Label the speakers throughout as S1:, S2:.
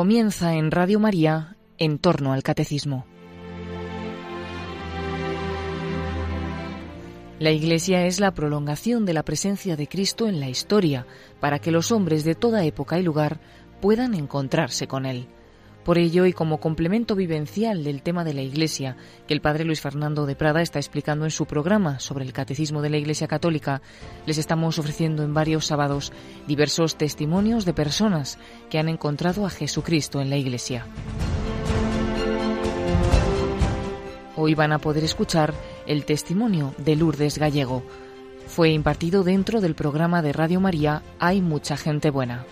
S1: Comienza en Radio María en torno al catecismo. La Iglesia es la prolongación de la presencia de Cristo en la historia, para que los hombres de toda época y lugar puedan encontrarse con Él. Por ello, y como complemento vivencial del tema de la Iglesia, que el padre Luis Fernando de Prada está explicando en su programa sobre el Catecismo de la Iglesia Católica, les estamos ofreciendo en varios sábados diversos testimonios de personas que han encontrado a Jesucristo en la Iglesia. Hoy van a poder escuchar el testimonio de Lourdes Gallego. Fue impartido dentro del programa de Radio María Hay mucha gente buena.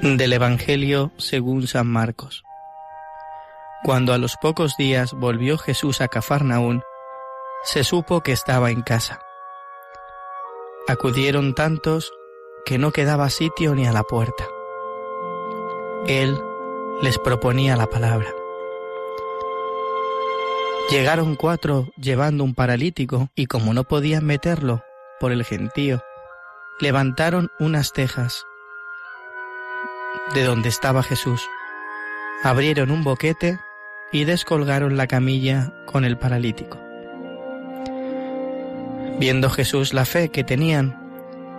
S2: Del Evangelio según San Marcos. Cuando a los pocos días volvió Jesús a Cafarnaún, se supo que estaba en casa. Acudieron tantos que no quedaba sitio ni a la puerta. Él les proponía la palabra. Llegaron cuatro llevando un paralítico y como no podían meterlo por el gentío, levantaron unas tejas de donde estaba Jesús. Abrieron un boquete y descolgaron la camilla con el paralítico. Viendo Jesús la fe que tenían,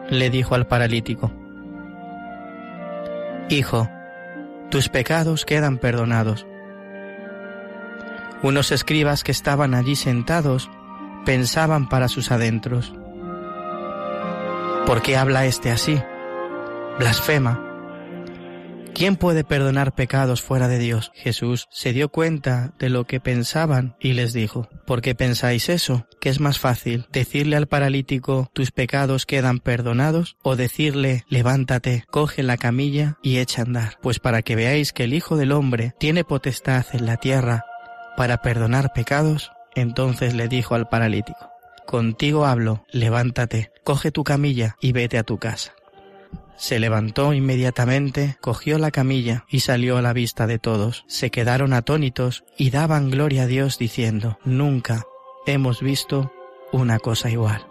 S2: le dijo al paralítico, Hijo, tus pecados quedan perdonados. Unos escribas que estaban allí sentados pensaban para sus adentros, ¿por qué habla éste así? Blasfema. ¿Quién puede perdonar pecados fuera de Dios? Jesús se dio cuenta de lo que pensaban y les dijo, ¿por qué pensáis eso? ¿Que es más fácil decirle al paralítico, tus pecados quedan perdonados? ¿O decirle, levántate, coge la camilla y echa a andar? Pues para que veáis que el Hijo del Hombre tiene potestad en la tierra para perdonar pecados, entonces le dijo al paralítico, contigo hablo, levántate, coge tu camilla y vete a tu casa. Se levantó inmediatamente, cogió la camilla y salió a la vista de todos. Se quedaron atónitos y daban gloria a Dios diciendo, nunca hemos visto una cosa igual.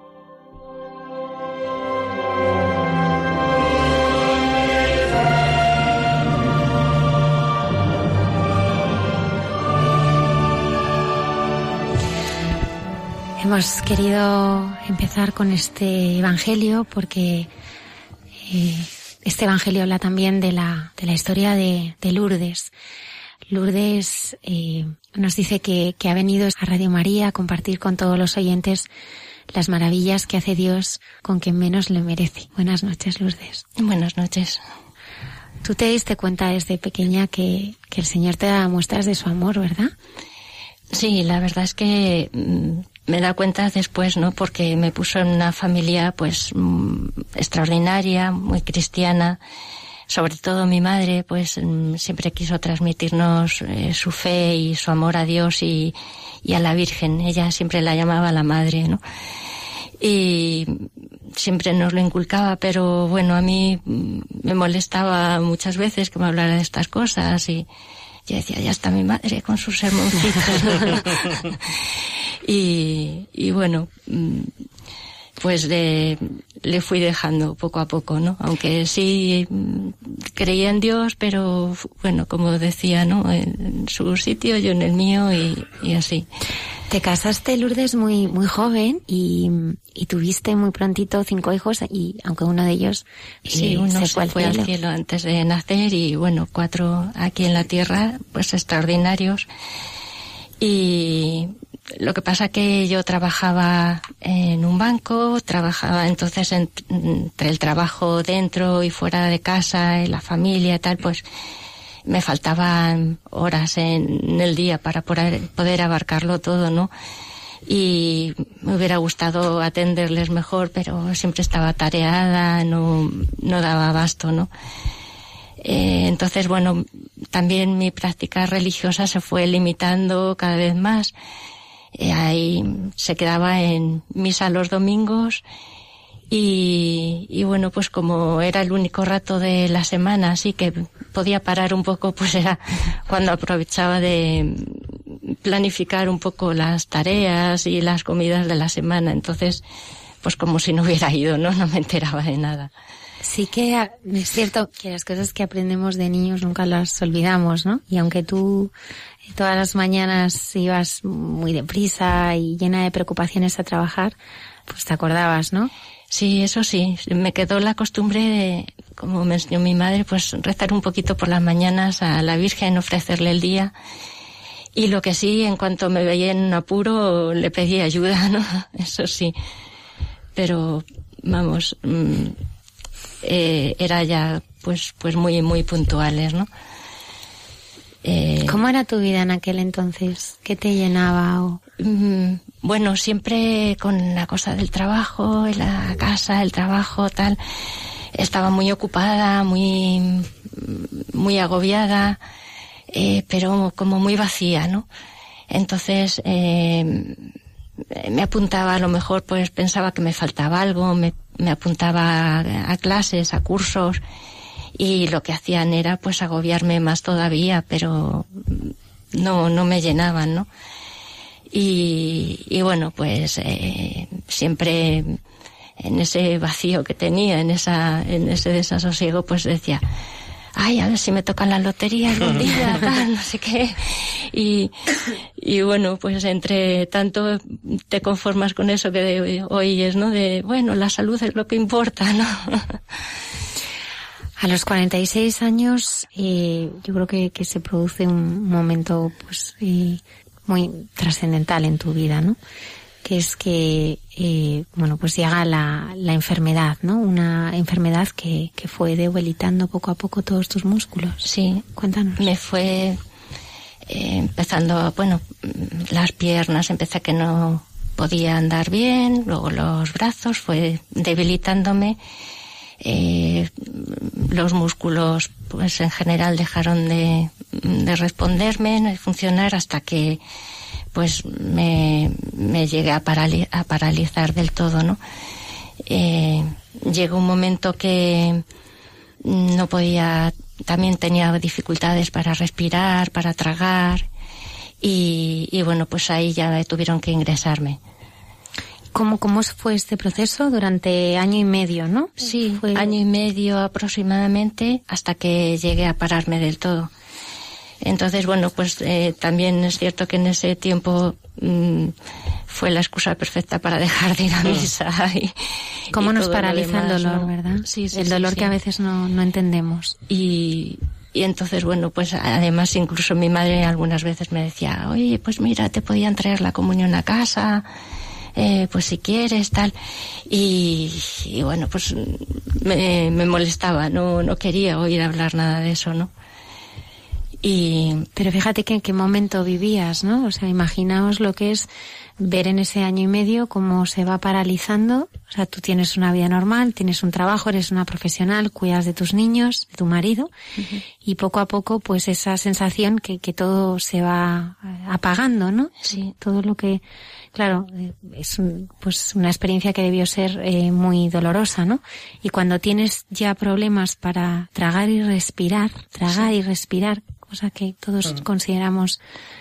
S3: Hemos querido empezar con este Evangelio porque eh, este Evangelio habla también de la, de la historia de, de Lourdes. Lourdes eh, nos dice que, que ha venido a Radio María a compartir con todos los oyentes las maravillas que hace Dios con quien menos le merece. Buenas noches, Lourdes.
S4: Buenas noches.
S3: Tú te diste cuenta desde pequeña que, que el Señor te da muestras de su amor, ¿verdad?
S4: Sí, la verdad es que me da cuenta después, ¿no? Porque me puso en una familia, pues, mm, extraordinaria, muy cristiana. Sobre todo mi madre, pues, mm, siempre quiso transmitirnos eh, su fe y su amor a Dios y, y a la Virgen. Ella siempre la llamaba la madre, ¿no? Y siempre nos lo inculcaba, pero bueno, a mí mm, me molestaba muchas veces que me hablara de estas cosas y, yo decía, ya está mi madre con sus sermoncitos. y, y bueno, mm, pues le, le fui dejando poco a poco, ¿no? Aunque sí mm, creía en Dios, pero bueno, como decía, ¿no? En su sitio, yo en el mío y, y así.
S3: Te casaste, Lourdes, muy, muy joven y, y tuviste muy prontito cinco hijos y aunque uno de ellos
S4: Sí,
S3: eh,
S4: uno
S3: se fue al
S4: fue al
S3: cielo.
S4: cielo antes de nacer y bueno, cuatro aquí en la tierra, pues extraordinarios. Y lo que pasa que yo trabajaba en un banco, trabajaba entonces en- entre el trabajo dentro y fuera de casa, en la familia y tal, pues me faltaban horas en el día para poder, abarcarlo todo, ¿no? Y me hubiera gustado atenderles mejor, pero siempre estaba tareada, no, no daba abasto, ¿no? Eh, entonces, bueno, también mi práctica religiosa se fue limitando cada vez más. Eh, ahí se quedaba en misa los domingos y, y bueno, pues como era el único rato de la semana, así que podía parar un poco, pues era cuando aprovechaba de planificar un poco las tareas y las comidas de la semana. Entonces, pues como si no hubiera ido, ¿no? No me enteraba de nada.
S3: Sí que es cierto que las cosas que aprendemos de niños nunca las olvidamos, ¿no? Y aunque tú todas las mañanas ibas muy deprisa y llena de preocupaciones a trabajar, pues te acordabas, ¿no?
S4: Sí, eso sí. Me quedó la costumbre de, como me enseñó mi madre, pues rezar un poquito por las mañanas a la Virgen, ofrecerle el día. Y lo que sí, en cuanto me veía en un apuro, le pedí ayuda, ¿no? Eso sí. Pero, vamos, mm, eh, era ya, pues, pues muy, muy puntuales, ¿no?
S3: Eh, ¿Cómo era tu vida en aquel entonces? ¿Qué te llenaba? O...
S4: Mm, bueno, siempre con la cosa del trabajo, la casa, el trabajo, tal. Estaba muy ocupada, muy, muy agobiada, eh, pero como muy vacía, ¿no? Entonces, eh, me apuntaba, a lo mejor pues pensaba que me faltaba algo, me, me apuntaba a clases, a cursos, y lo que hacían era pues agobiarme más todavía, pero no, no me llenaban, ¿no? Y, y bueno, pues eh, siempre en ese vacío que tenía, en esa, en ese desasosiego, pues decía, ay, a ver si me tocan la lotería algún día, tal, no sé qué. Y, y bueno, pues entre tanto te conformas con eso que oyes, ¿no? De, bueno, la salud es lo que importa, ¿no?
S3: A los 46 años, eh, yo creo que, que, se produce un momento, pues, eh, muy trascendental en tu vida, ¿no? Que es que, eh, bueno, pues llega la, la, enfermedad, ¿no? Una enfermedad que, que fue debilitando poco a poco todos tus músculos.
S4: Sí.
S3: Cuéntanos.
S4: Me fue eh, empezando, bueno, las piernas, empecé que no podía andar bien, luego los brazos, fue debilitándome eh, los músculos pues en general dejaron de, de responderme, de funcionar hasta que pues me, me llegué a, a, paralizar del todo, ¿no? Eh, llegó un momento que no podía, también tenía dificultades para respirar, para tragar y, y bueno, pues ahí ya tuvieron que ingresarme.
S3: ¿Cómo, ¿Cómo fue este proceso durante año y medio, no?
S4: Sí, fue... año y medio aproximadamente hasta que llegué a pararme del todo. Entonces, bueno, pues eh, también es cierto que en ese tiempo mmm, fue la excusa perfecta para dejar de ir a misa. Y,
S3: ¿Cómo y nos paraliza el dolor, verdad?
S4: Sí, sí
S3: El dolor que a veces no, no entendemos.
S4: Y, y entonces, bueno, pues además incluso mi madre algunas veces me decía, oye, pues mira, te podían traer la comunión a casa eh, pues si quieres, tal. Y, y bueno, pues me, me, molestaba, no, no quería oír hablar nada de eso, ¿no? Y...
S3: Pero fíjate que en qué momento vivías, ¿no? O sea, imaginaos lo que es ver en ese año y medio cómo se va paralizando. O sea, tú tienes una vida normal, tienes un trabajo, eres una profesional, cuidas de tus niños, de tu marido, uh -huh. y poco a poco, pues esa sensación que, que todo se va apagando, ¿no?
S4: Sí.
S3: Todo lo que, claro, es un, pues una experiencia que debió ser eh, muy dolorosa, ¿no? Y cuando tienes ya problemas para tragar y respirar, tragar sí. y respirar, cosa que todos uh -huh. consideramos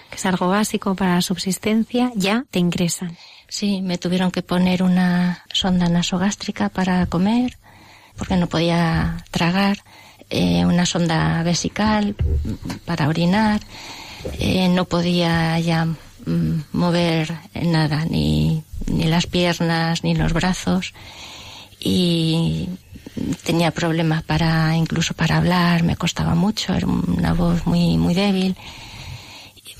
S3: que es algo básico para la subsistencia, ya te ingresan.
S4: Sí, me tuvieron que poner una sonda nasogástrica para comer, porque no podía tragar, eh, una sonda vesical para orinar, eh, no podía ya mm, mover nada, ni, ni las piernas, ni los brazos, y tenía problemas para, incluso para hablar, me costaba mucho, era una voz muy, muy débil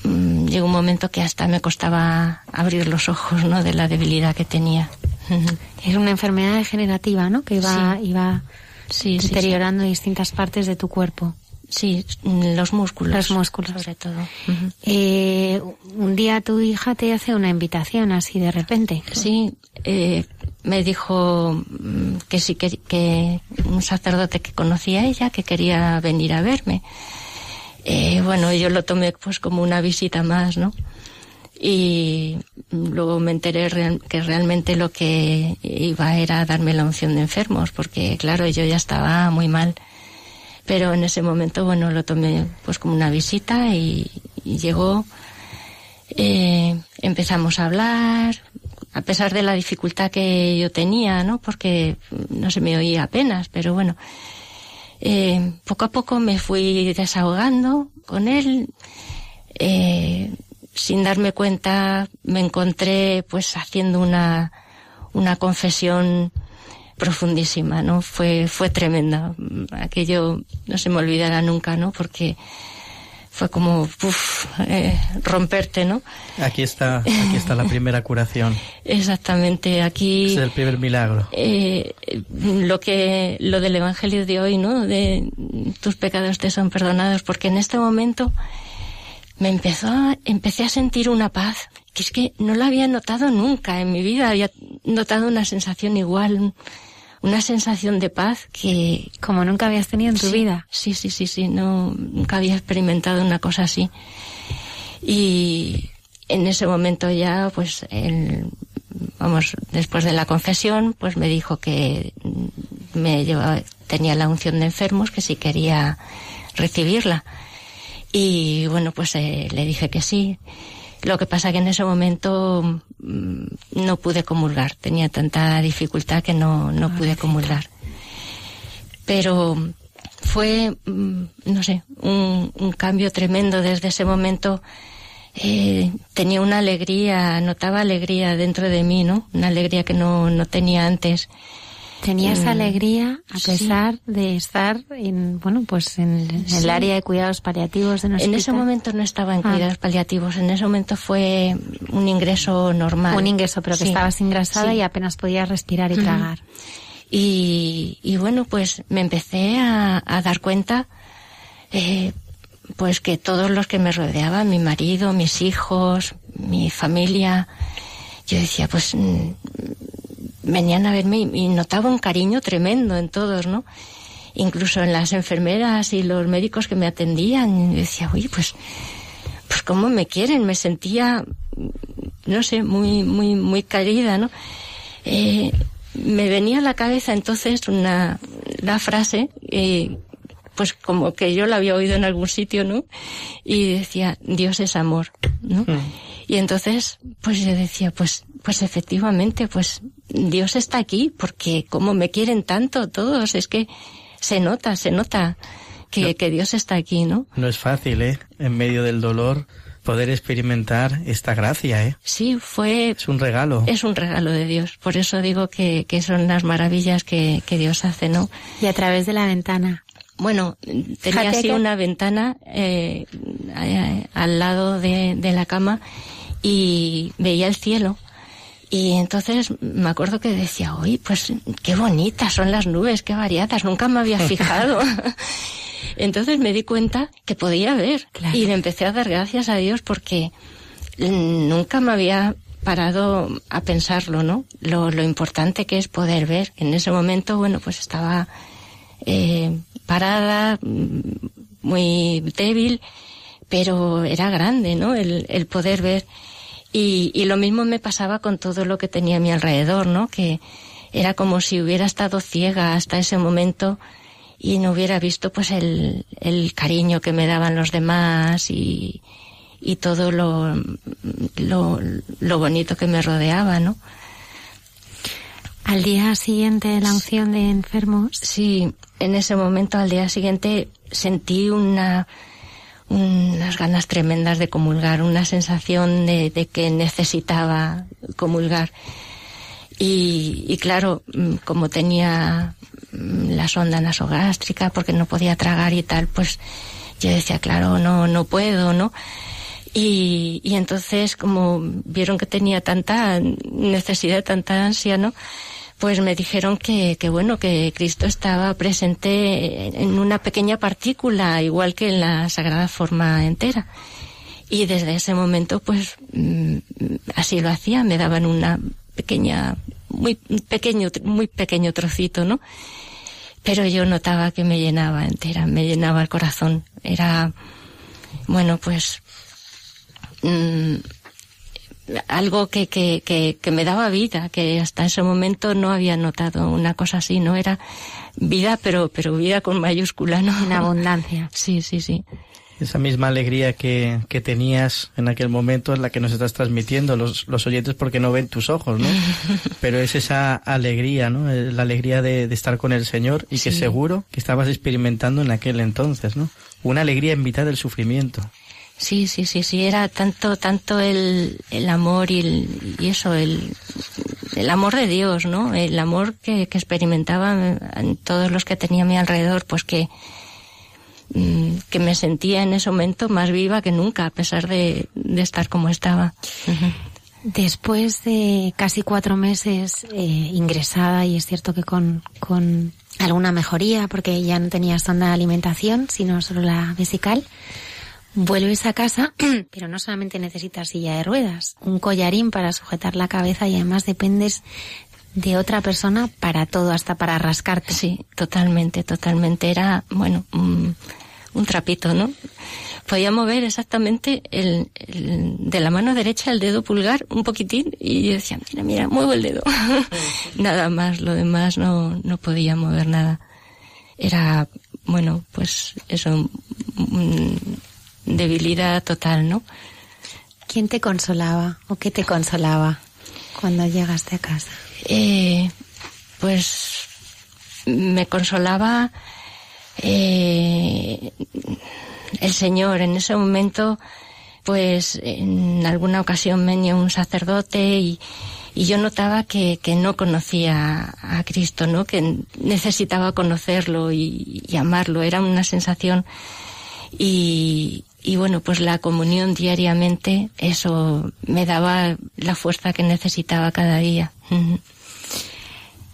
S4: Mm, llegó un momento que hasta me costaba abrir los ojos, ¿no? De la debilidad que tenía.
S3: Es una enfermedad degenerativa, ¿no? Que iba,
S4: sí.
S3: iba
S4: sí,
S3: deteriorando
S4: sí,
S3: distintas partes de tu cuerpo.
S4: Sí, los músculos.
S3: Los músculos.
S4: Sobre todo.
S3: Uh -huh. eh, un día tu hija te hace una invitación así de repente.
S4: Sí, eh, me dijo mm, que sí, que, un sacerdote que conocía a ella, que quería venir a verme. Eh, bueno, yo lo tomé pues como una visita más, ¿no? Y luego me enteré que realmente lo que iba era darme la unción de enfermos, porque claro, yo ya estaba muy mal. Pero en ese momento, bueno, lo tomé pues como una visita y, y llegó, eh, empezamos a hablar, a pesar de la dificultad que yo tenía, ¿no? Porque no se me oía apenas, pero bueno, eh, poco a poco me fui desahogando con él. Eh, sin darme cuenta me encontré pues haciendo una, una confesión profundísima, ¿no? Fue, fue tremenda. Aquello no se me olvidará nunca, ¿no? Porque fue como eh, romperte, ¿no?
S2: Aquí está, aquí está la primera curación.
S4: Exactamente, aquí
S2: es el primer milagro.
S4: Eh, lo que lo del evangelio de hoy, ¿no? De tus pecados te son perdonados, porque en este momento me empezó, a, empecé a sentir una paz que es que no la había notado nunca en mi vida, había notado una sensación igual, una sensación de paz que...
S3: Como nunca habías tenido en tu vida.
S4: Sí, sí, sí, sí, no, nunca había experimentado una cosa así. Y en ese momento ya, pues, el, vamos, después de la confesión, pues me dijo que me llevaba, tenía la unción de enfermos, que si quería recibirla. Y bueno, pues eh, le dije que sí. Lo que pasa que en ese momento mm, no pude comulgar, tenía tanta dificultad que no, no pude comulgar. Pero fue, mm, no sé, un, un cambio tremendo desde ese momento. Eh, tenía una alegría, notaba alegría dentro de mí, ¿no? Una alegría que no, no tenía antes.
S3: Tenía esa alegría a pesar de estar en, bueno, pues en, el área de cuidados paliativos de
S4: En ese momento no estaba en ah. cuidados paliativos, en ese momento fue un ingreso normal.
S3: Un ingreso, pero que estabas ingresada y apenas podías respirar y tragar.
S4: Y, y, bueno, pues me empecé a, a dar cuenta, eh, pues que todos los que me rodeaban, mi marido, mis hijos, mi familia, yo decía, pues mm, venían a verme y, notaba un cariño tremendo en todos, ¿no? Incluso en las enfermeras y los médicos que me atendían, yo decía, uy, pues, pues cómo me quieren, me sentía, no sé, muy, muy, muy querida, ¿no? Eh, me venía a la cabeza entonces una, la frase, eh, pues como que yo la había oído en algún sitio, ¿no? Y decía, Dios es amor, ¿no? Mm. Y entonces, pues yo decía, pues, pues efectivamente, pues Dios está aquí, porque como me quieren tanto todos, es que se nota, se nota que, que Dios está aquí, ¿no?
S2: No es fácil, ¿eh? En medio del dolor poder experimentar esta gracia, ¿eh?
S4: Sí, fue...
S2: Es un regalo.
S4: Es un regalo de Dios. Por eso digo que, que son las maravillas que, que Dios hace, ¿no?
S3: Y a través de la ventana.
S4: Bueno, tenía así una ventana eh, al lado de, de la cama y veía el cielo. Y entonces me acuerdo que decía, uy, pues qué bonitas son las nubes, qué variadas, nunca me había fijado. entonces me di cuenta que podía ver y le empecé a dar gracias a Dios porque nunca me había parado a pensarlo, ¿no? Lo, lo importante que es poder ver. En ese momento, bueno, pues estaba eh, parada, muy débil, pero era grande, ¿no? El, el poder ver. Y, y, lo mismo me pasaba con todo lo que tenía a mi alrededor, ¿no? Que era como si hubiera estado ciega hasta ese momento y no hubiera visto pues el, el cariño que me daban los demás y, y todo lo, lo, lo bonito que me rodeaba, ¿no?
S3: Al día siguiente de la unción de enfermos.
S4: Sí, en ese momento, al día siguiente, sentí una, unas ganas tremendas de comulgar, una sensación de, que necesitaba comulgar. Y, y, claro, mm, como tenía mm, la sonda nasogástrica, porque no podía tragar y tal, pues yo decía, claro, no, no puedo, ¿no? Y, y entonces, como vieron que tenía tanta necesidad, tanta ansia, ¿no? Pues me dijeron que, que, bueno, que Cristo estaba presente en una pequeña partícula, igual que en la Sagrada Forma entera. Y desde ese momento, pues, mm, así lo hacía, me daban una pequeña, muy pequeño, muy pequeño trocito, ¿no? Pero yo notaba que me llenaba entera, me llenaba el corazón. Era, bueno, pues, mm, algo que, que, que, que, me daba vida, que hasta ese momento no había notado una cosa así, no era vida, pero, pero vida con mayúscula, ¿no?
S3: En abundancia.
S4: Sí, sí, sí.
S2: esa misma alegría que, que, tenías en aquel momento es la que nos estás transmitiendo los, los oyentes porque no ven tus ojos, ¿no? Pero es esa alegría, ¿no? Eh, la alegría de, de estar con el Señor y que seguro que estabas experimentando en aquel entonces, ¿no? Una alegría en mitad del sufrimiento.
S4: Sí, sí, sí, sí, era tanto, tanto el, el amor y, el, y eso, el, el amor de Dios, ¿no? El amor que, que experimentaba en todos los que tenía a mi alrededor, pues que, mm, que me sentía en ese momento más viva que nunca, a pesar de, de estar como estaba.
S3: Después de casi cuatro meses eh, ingresada, y es cierto que con, con alguna mejoría, porque ya no tenía sonda de alimentación, sino solo la vesical, vuelves a casa, pero no solamente necesitas silla de ruedas, un collarín para sujetar la cabeza y además dependes de otra persona para todo, hasta para rascarte.
S4: Sí, totalmente, totalmente. Era, bueno, un, un trapito, ¿no? Podía mover exactamente el, el, de la mano derecha el dedo pulgar un poquitín y yo decía, mira, mira, muevo el dedo. nada más, lo demás no, no podía mover nada. Era, bueno, pues eso, debilidad total, ¿no?
S3: ¿Quién te consolaba o qué te consolaba cuando llegaste a casa?
S4: Eh, pues me consolaba eh, el Señor. En ese momento, pues en alguna ocasión venía un sacerdote y, y yo notaba que, que, no conocía a Cristo, ¿no? Que necesitaba conocerlo y, y amarlo. Era una sensación y, y bueno, pues la comunión diariamente, eso me daba la fuerza que necesitaba cada día.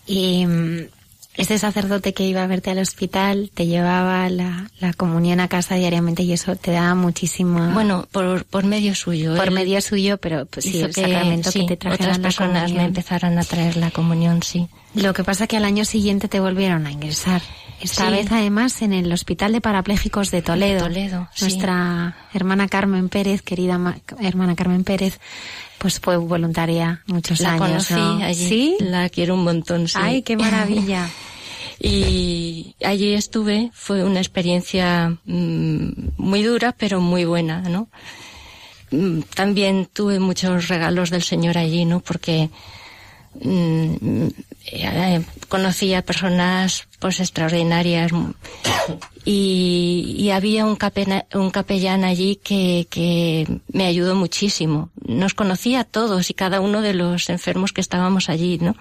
S3: Y mm, este sacerdote que iba a verte al hospital te llevaba la, la comunión a casa diariamente y eso te daba muchísimo.
S4: Bueno, por, por medio suyo.
S3: Por medio suyo, pero pues, sí, el
S4: que,
S3: sacramento
S4: sí,
S3: que te
S4: otras personas me empezaron a traer la comunión, sí.
S3: Lo que pasa que al año siguiente te volvieron a ingresar. Esta
S4: Sí.
S3: vez además en el Hospital de Parapléjicos de Toledo.
S4: Toledo, sí.
S3: Nuestra hermana Carmen Pérez, querida ma- hermana Carmen Pérez, pues fue voluntaria muchos
S4: La
S3: años.
S4: conocí
S3: ¿no?
S4: allí.
S3: ¿Sí?
S4: La quiero un montón, sí.
S3: Ay, qué maravilla.
S4: y allí estuve, fue una experiencia mm, muy dura, pero muy buena, ¿no? Mm, También tuve muchos regalos del Señor allí, ¿no? Porque mm, eh, conocí a personas pues extraordinarias y, y había un, capena- un capellán allí que, me ayudó muchísimo. Nos conocía a todos y cada uno de los enfermos que estábamos allí, ¿no?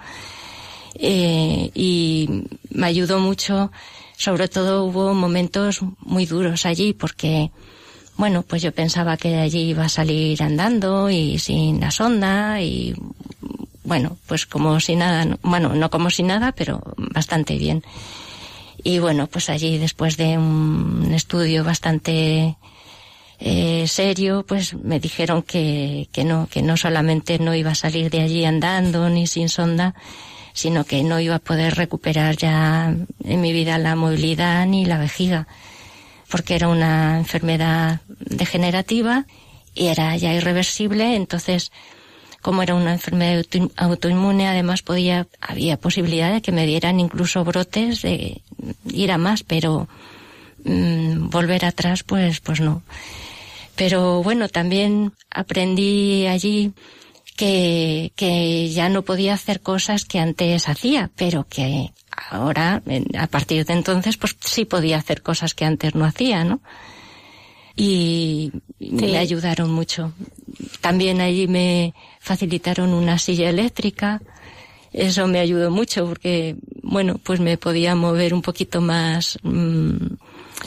S4: Eh, y me ayudó mucho, sobre todo hubo momentos muy duros allí porque, bueno, pues yo pensaba que allí iba a salir andando y sin la sonda y, bueno, pues como si nada, no- bueno, no como si nada, pero bastante bien. Y bueno, pues allí después de un estudio bastante eh, serio, pues me dijeron que, que no, que no solamente no iba a salir de allí andando ni sin sonda, sino que no iba a poder recuperar ya en mi vida la movilidad ni la vejiga, porque era una enfermedad degenerativa y era ya irreversible, entonces como era una enfermedad auto- autoinmune, además podía, había posibilidad de que me dieran incluso brotes de ir a más, pero mm, volver atrás, pues, pues no. Pero bueno, también aprendí allí que, que ya no podía hacer cosas que antes hacía, pero que ahora, a partir de entonces, pues sí podía hacer cosas que antes no hacía, ¿no? Y me ayudaron mucho. También allí me facilitaron una silla eléctrica. Eso me ayudó mucho porque, bueno, pues me podía mover un poquito más. mm,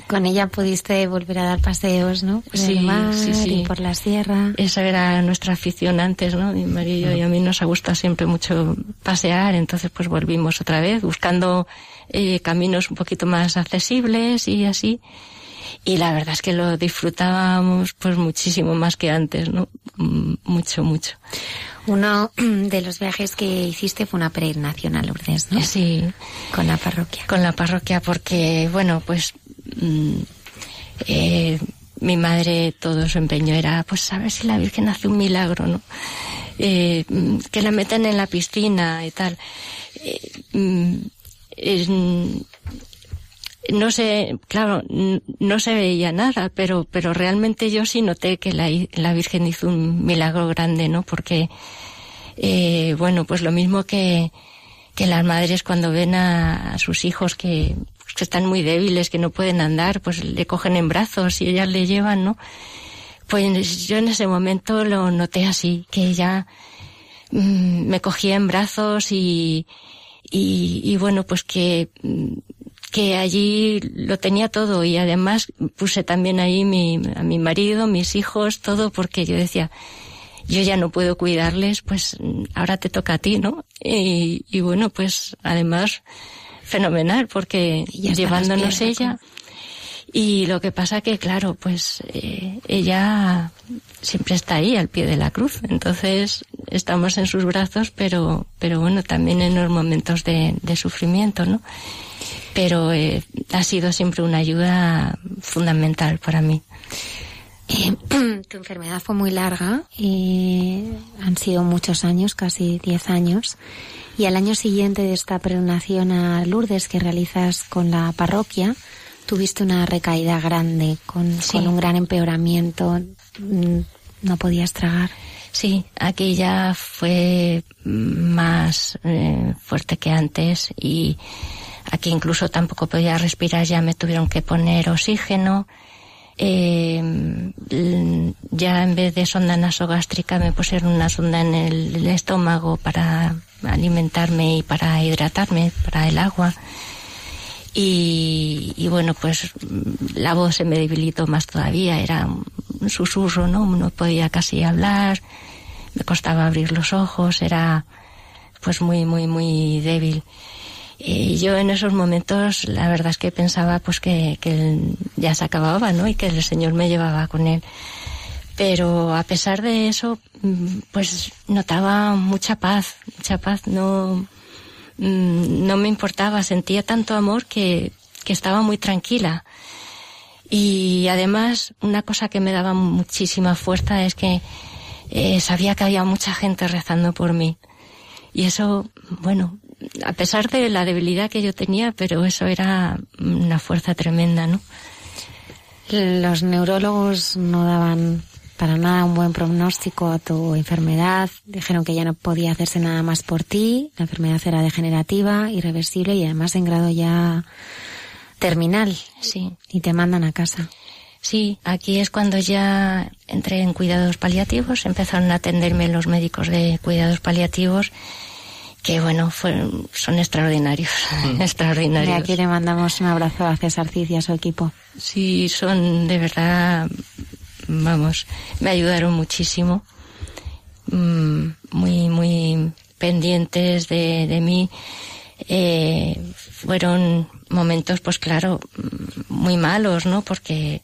S3: Con ella pudiste volver a dar paseos, ¿no? Por
S4: Sí,
S3: el mar
S4: sí, sí.
S3: y por la sierra.
S4: Esa era nuestra afición antes, ¿no? Mi marido y a mí nos ha gustado siempre mucho pasear, entonces pues volvimos otra vez buscando eh, caminos un poquito más accesibles y así. Y la verdad es que lo disfrutábamos pues muchísimo más que antes, ¿no? Mm, Mucho, mucho.
S3: Uno de los viajes que hiciste fue una peregrinación a Lourdes, ¿no?
S4: Sí,
S3: Con la parroquia.
S4: con la parroquia porque, bueno, pues mm, eh, mi madre todo su empeño era, pues a ver si la Virgen hace un milagro, ¿no? Eh, mm, que la metan en la piscina y tal. Eh, es, no sé, claro, no se veía nada, pero, pero realmente yo sí noté que la, la Virgen hizo un milagro grande, ¿no? Porque, eh, bueno, pues lo mismo que, que las madres cuando ven a, sus hijos que, que, están muy débiles, que no pueden andar, pues le cogen en brazos y ellas le llevan, ¿no? Pues yo en ese momento lo noté así, que ella mm, me cogía en brazos y, y, y bueno, pues que que allí lo tenía todo y además puse también ahí mi, a mi marido, mis hijos, todo porque yo decía, yo ya no puedo cuidarles, pues ahora te toca a ti, ¿no? Y, y bueno, pues además fenomenal porque llevándonos ella. Y lo que pasa que, claro, pues eh, ella siempre está ahí al pie de la cruz. Entonces estamos en sus brazos, pero, pero bueno, también en los momentos de, de sufrimiento, ¿no? Pero eh, ha sido siempre una ayuda fundamental para mí.
S3: Eh, tu enfermedad fue muy larga, y han sido muchos años, casi 10 años, y al año siguiente de esta peregrinación a Lourdes que realizas con la parroquia, tuviste una recaída grande, con, con un gran empeoramiento, mm, no podías tragar.
S4: Sí, aquí ya fue más eh, fuerte que antes y Aquí incluso tampoco podía respirar, ya me tuvieron que poner oxígeno. Eh, ya en vez de sonda nasogástrica me pusieron una sonda en el, estómago para alimentarme y para hidratarme, para el agua. Y, y, bueno, pues la voz se me debilitó más todavía, era un susurro, ¿no? No podía casi hablar, me costaba abrir los ojos, era pues muy, muy, muy débil. Y yo en esos momentos la verdad es que pensaba pues que, que ya se acababa, ¿no? Y que el Señor me llevaba con él. Pero a pesar de eso, mm, pues notaba mucha paz, mucha paz, no, mm, no me importaba, sentía tanto amor que, que estaba muy tranquila. Y además, una cosa que me daba muchísima fuerza es que eh, sabía que había mucha gente rezando por mí. Y eso, bueno, a pesar de la debilidad que yo tenía, pero eso era una fuerza tremenda, ¿no?
S3: Los neurólogos no daban para nada un buen pronóstico a tu enfermedad. Dijeron que ya no podía hacerse nada más por ti. La enfermedad era degenerativa, irreversible y además en grado ya terminal.
S4: Sí.
S3: Y te mandan a casa.
S4: Sí, aquí es cuando ya entré en cuidados paliativos. Empezaron a atenderme los médicos de cuidados paliativos que bueno, fueron, son extraordinarios, mm. extraordinarios.
S3: Y aquí le mandamos un abrazo a César Cid y a su equipo.
S4: Sí, son de verdad, vamos, me ayudaron muchísimo, mm, muy, muy pendientes de, de mí. Eh, fueron momentos, pues claro, muy malos, ¿no? Porque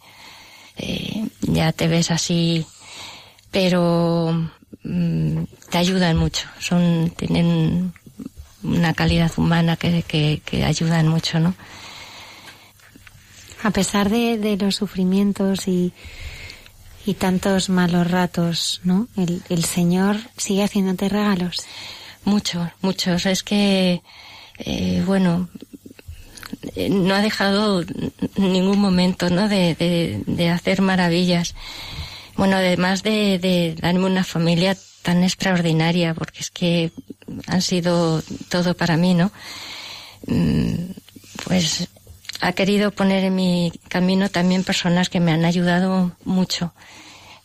S4: eh, ya te ves así, pero Mm, te ayudan mucho, son, tienen una calidad humana que, que, ayudan mucho, ¿no?
S3: A pesar de, de los sufrimientos y, y tantos malos ratos, ¿no? El, el Señor sigue haciéndote regalos.
S4: Muchos, muchos. Es que, eh, bueno, eh, no ha dejado ningún momento, ¿no? De, de, de hacer maravillas. Bueno, además de, darme una familia tan extraordinaria, porque es que han sido todo para mí, ¿no? Mm, pues ha querido poner en mi camino también personas que me han ayudado mucho.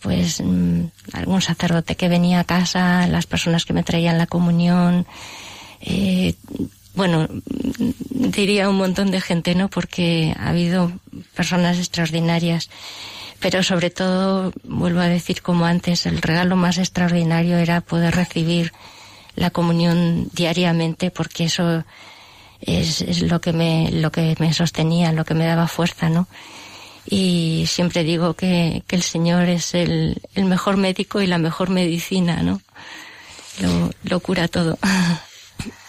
S4: Pues mm, algún sacerdote que venía a casa, las personas que me traían la comunión, eh, bueno, diría un montón de gente, ¿no? Porque ha habido personas extraordinarias pero sobre todo, vuelvo a decir como antes, el regalo más extraordinario era poder recibir la comunión diariamente porque eso es, lo que me lo que me sostenía, lo que me daba fuerza, ¿no? Y siempre digo que, que el Señor es el, el, mejor médico y la mejor medicina, ¿no? Lo, lo cura todo.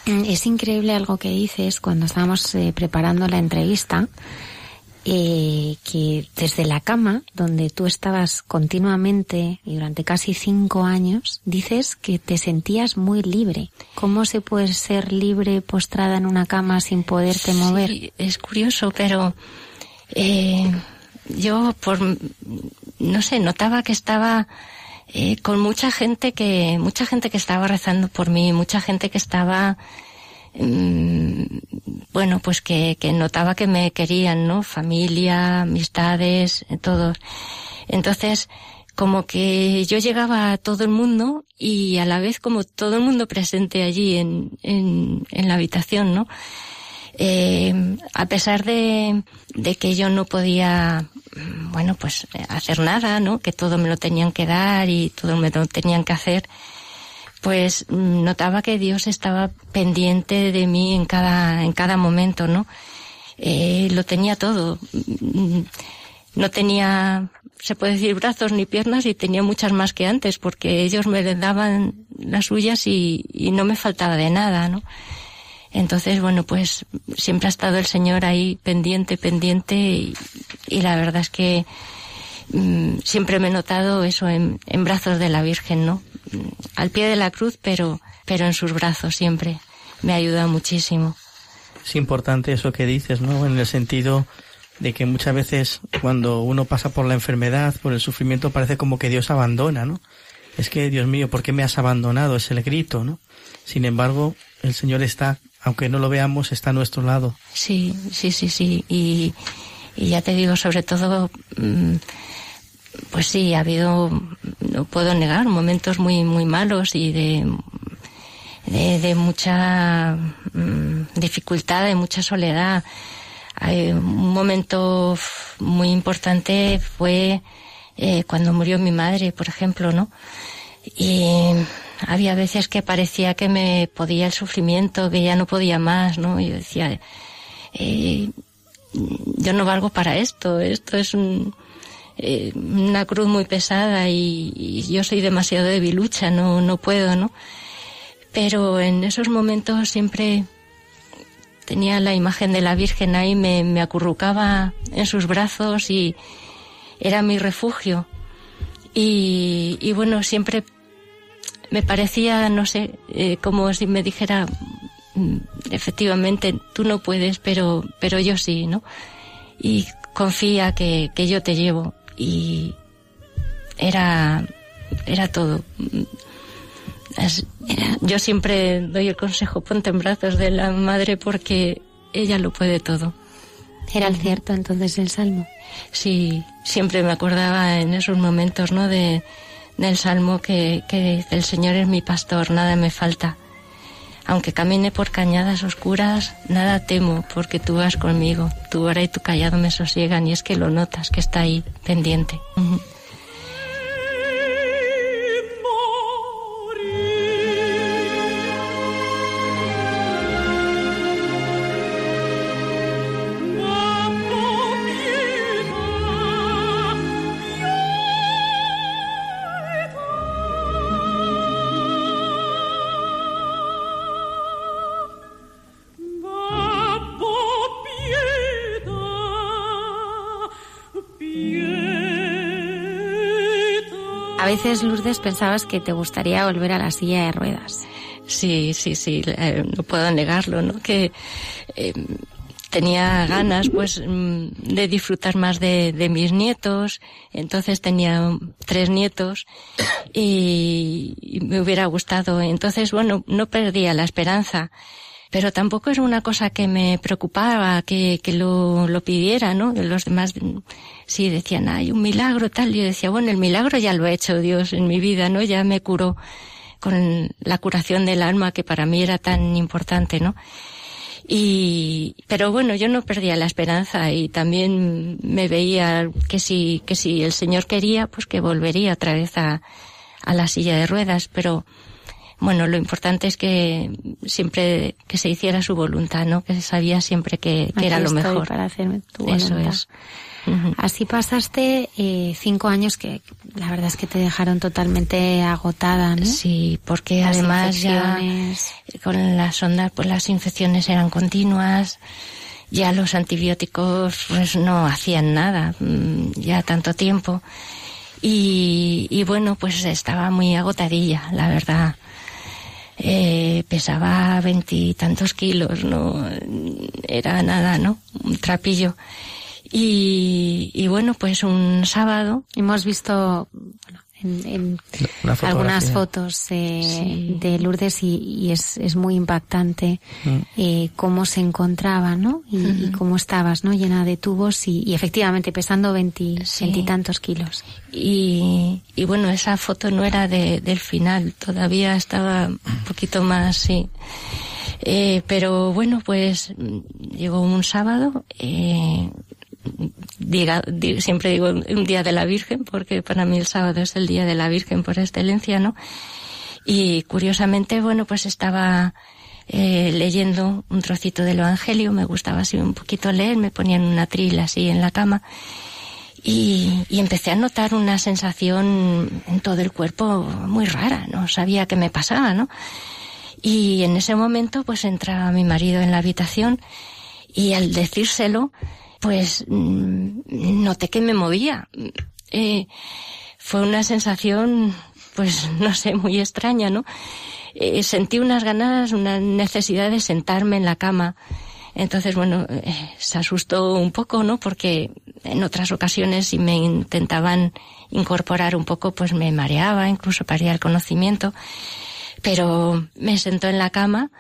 S3: Es increíble algo que dices cuando estábamos eh, preparando la entrevista eh, que desde la cama, donde tú estabas continuamente y durante casi cinco años, dices que te sentías muy libre. ¿Cómo se puede ser libre postrada en una cama sin poderte mover?
S4: Sí, es curioso, pero eh, yo por no sé notaba que estaba eh, con mucha gente que mucha gente que estaba rezando por mí, mucha gente que estaba mm, bueno, pues que, que notaba que me querían, ¿no? Familia, amistades, eh, todos. Entonces, como que yo llegaba a todo el mundo y a la vez como todo el mundo presente allí en, en, en la habitación, ¿no? Eh, a pesar de, de, que yo no podía, bueno, pues hacer nada, ¿no? Que todo me lo tenían que dar y todo me lo tenían que hacer, pues notaba que Dios estaba pendiente de mí en cada, en cada momento, ¿no? Eh, lo tenía todo. No tenía, se puede decir, brazos ni piernas y tenía muchas más que antes porque ellos me daban las suyas y, y no me faltaba de nada, ¿no? Entonces, bueno, pues siempre ha estado el Señor ahí pendiente, pendiente y, y la verdad es que mmm, siempre me he notado eso en, en, brazos de la Virgen, ¿no? Al pie de la cruz, pero, pero en sus brazos siempre. Me ha ayudado muchísimo.
S2: Es importante eso que dices, ¿no? En el sentido de que muchas veces cuando uno pasa por la enfermedad, por el sufrimiento, parece como que Dios abandona, ¿no? Es que, Dios mío, ¿por qué me has abandonado? Es el grito, ¿no? Sin embargo, el Señor está aunque no lo veamos, está a nuestro lado.
S4: Sí, sí, sí, sí. Y, y ya te digo, sobre todo, mmm, pues sí, ha habido, no puedo negar, momentos muy, muy malos y de, de, mucha mmm, dificultad, de mucha soledad. Un momento muy importante fue eh, cuando murió mi madre, por ejemplo, ¿no? Y había veces que parecía que me podía el sufrimiento, que ya no podía más, ¿no? Yo decía, eh, yo no valgo para esto, esto es un, eh, una cruz muy pesada y, yo soy demasiado debilucha, no, no puedo, ¿no? Pero en esos momentos siempre tenía la imagen de la Virgen ahí, me, me acurrucaba en sus brazos y era mi refugio. Y, y bueno, siempre me parecía, no sé, eh, como si me dijera, efectivamente, tú no puedes, pero, pero yo sí, ¿no? Y confía que, que yo te llevo. Y era, era todo. Era, yo siempre doy el consejo, ponte en brazos de la madre porque ella lo puede todo.
S3: ¿Era el cierto entonces el salmo?
S4: Sí, siempre me acordaba en esos momentos, ¿no? De, del Salmo que, que el Señor es mi pastor, nada me falta. Aunque camine por cañadas oscuras, nada temo, porque tú vas conmigo. Tu hora y tu callado me sosiegan, y es que lo notas, que está ahí, pendiente.
S3: Veces, Lourdes, pensabas que te gustaría volver a la silla de ruedas.
S4: Sí, sí, sí, eh, no puedo negarlo, ¿no? Que eh, tenía ganas, pues, de disfrutar más de, de, mis nietos. Entonces tenía tres nietos y, y me hubiera gustado. Entonces, bueno, no perdía la esperanza pero tampoco es una cosa que me preocupaba que, que lo, lo, pidiera, ¿no? Los demás sí decían, hay un milagro tal, yo decía, bueno, el milagro ya lo ha hecho Dios en mi vida, ¿no? Ya me curó con la curación del alma que para mí era tan importante, ¿no? Y, pero bueno, yo no perdía la esperanza y también me veía que si, que si el Señor quería, pues que volvería otra vez a, a la silla de ruedas, pero bueno, lo importante es que siempre que se hiciera su voluntad, ¿no? Que se sabía siempre que, que era lo mejor.
S3: Para hacer tu voluntad.
S4: Eso es.
S3: Uh -huh. Así pasaste eh, cinco años que la verdad es que te dejaron totalmente agotada, ¿no?
S4: Sí, porque las además ya con las ondas, pues las infecciones eran continuas ya los antibióticos pues no hacían nada, mm, ya tanto tiempo. Y, y bueno, pues estaba muy agotadilla, la verdad. Eh, pesaba veintitantos kilos, no era nada, ¿no? Un trapillo. Y, y bueno, pues un sábado.
S3: Hemos visto, bueno, en, algunas fotos eh, de Lourdes y, es, es, muy impactante mm. eh, cómo se encontraba, ¿no? Y, cómo estabas, ¿no? Llena de tubos y, efectivamente pesando veintitantos kilos.
S4: Y, y bueno, esa foto no era de, del final, todavía estaba un poquito más, sí. Eh, pero bueno, pues llegó un sábado, eh, diga, siempre digo un día de la Virgen, porque para mí el sábado es el día de la Virgen por excelencia, ¿no? Y curiosamente, bueno, pues estaba eh, leyendo un trocito del Evangelio, me gustaba así un poquito leer, me ponían una trila así en la cama y, empecé a notar una sensación en todo el cuerpo muy rara, no sabía qué me pasaba, ¿no? Y en ese momento pues entra mi marido en la habitación y al decírselo, pues mm, noté que me movía. Eh, fue una sensación, pues no sé, muy extraña, ¿no? Eh, sentí unas ganas, una necesidad de sentarme en la cama. Entonces, bueno, eh, se asustó un poco, ¿no? Porque en otras ocasiones si me intentaban incorporar un poco, pues me mareaba, incluso perdía el conocimiento. Pero me sentó en la cama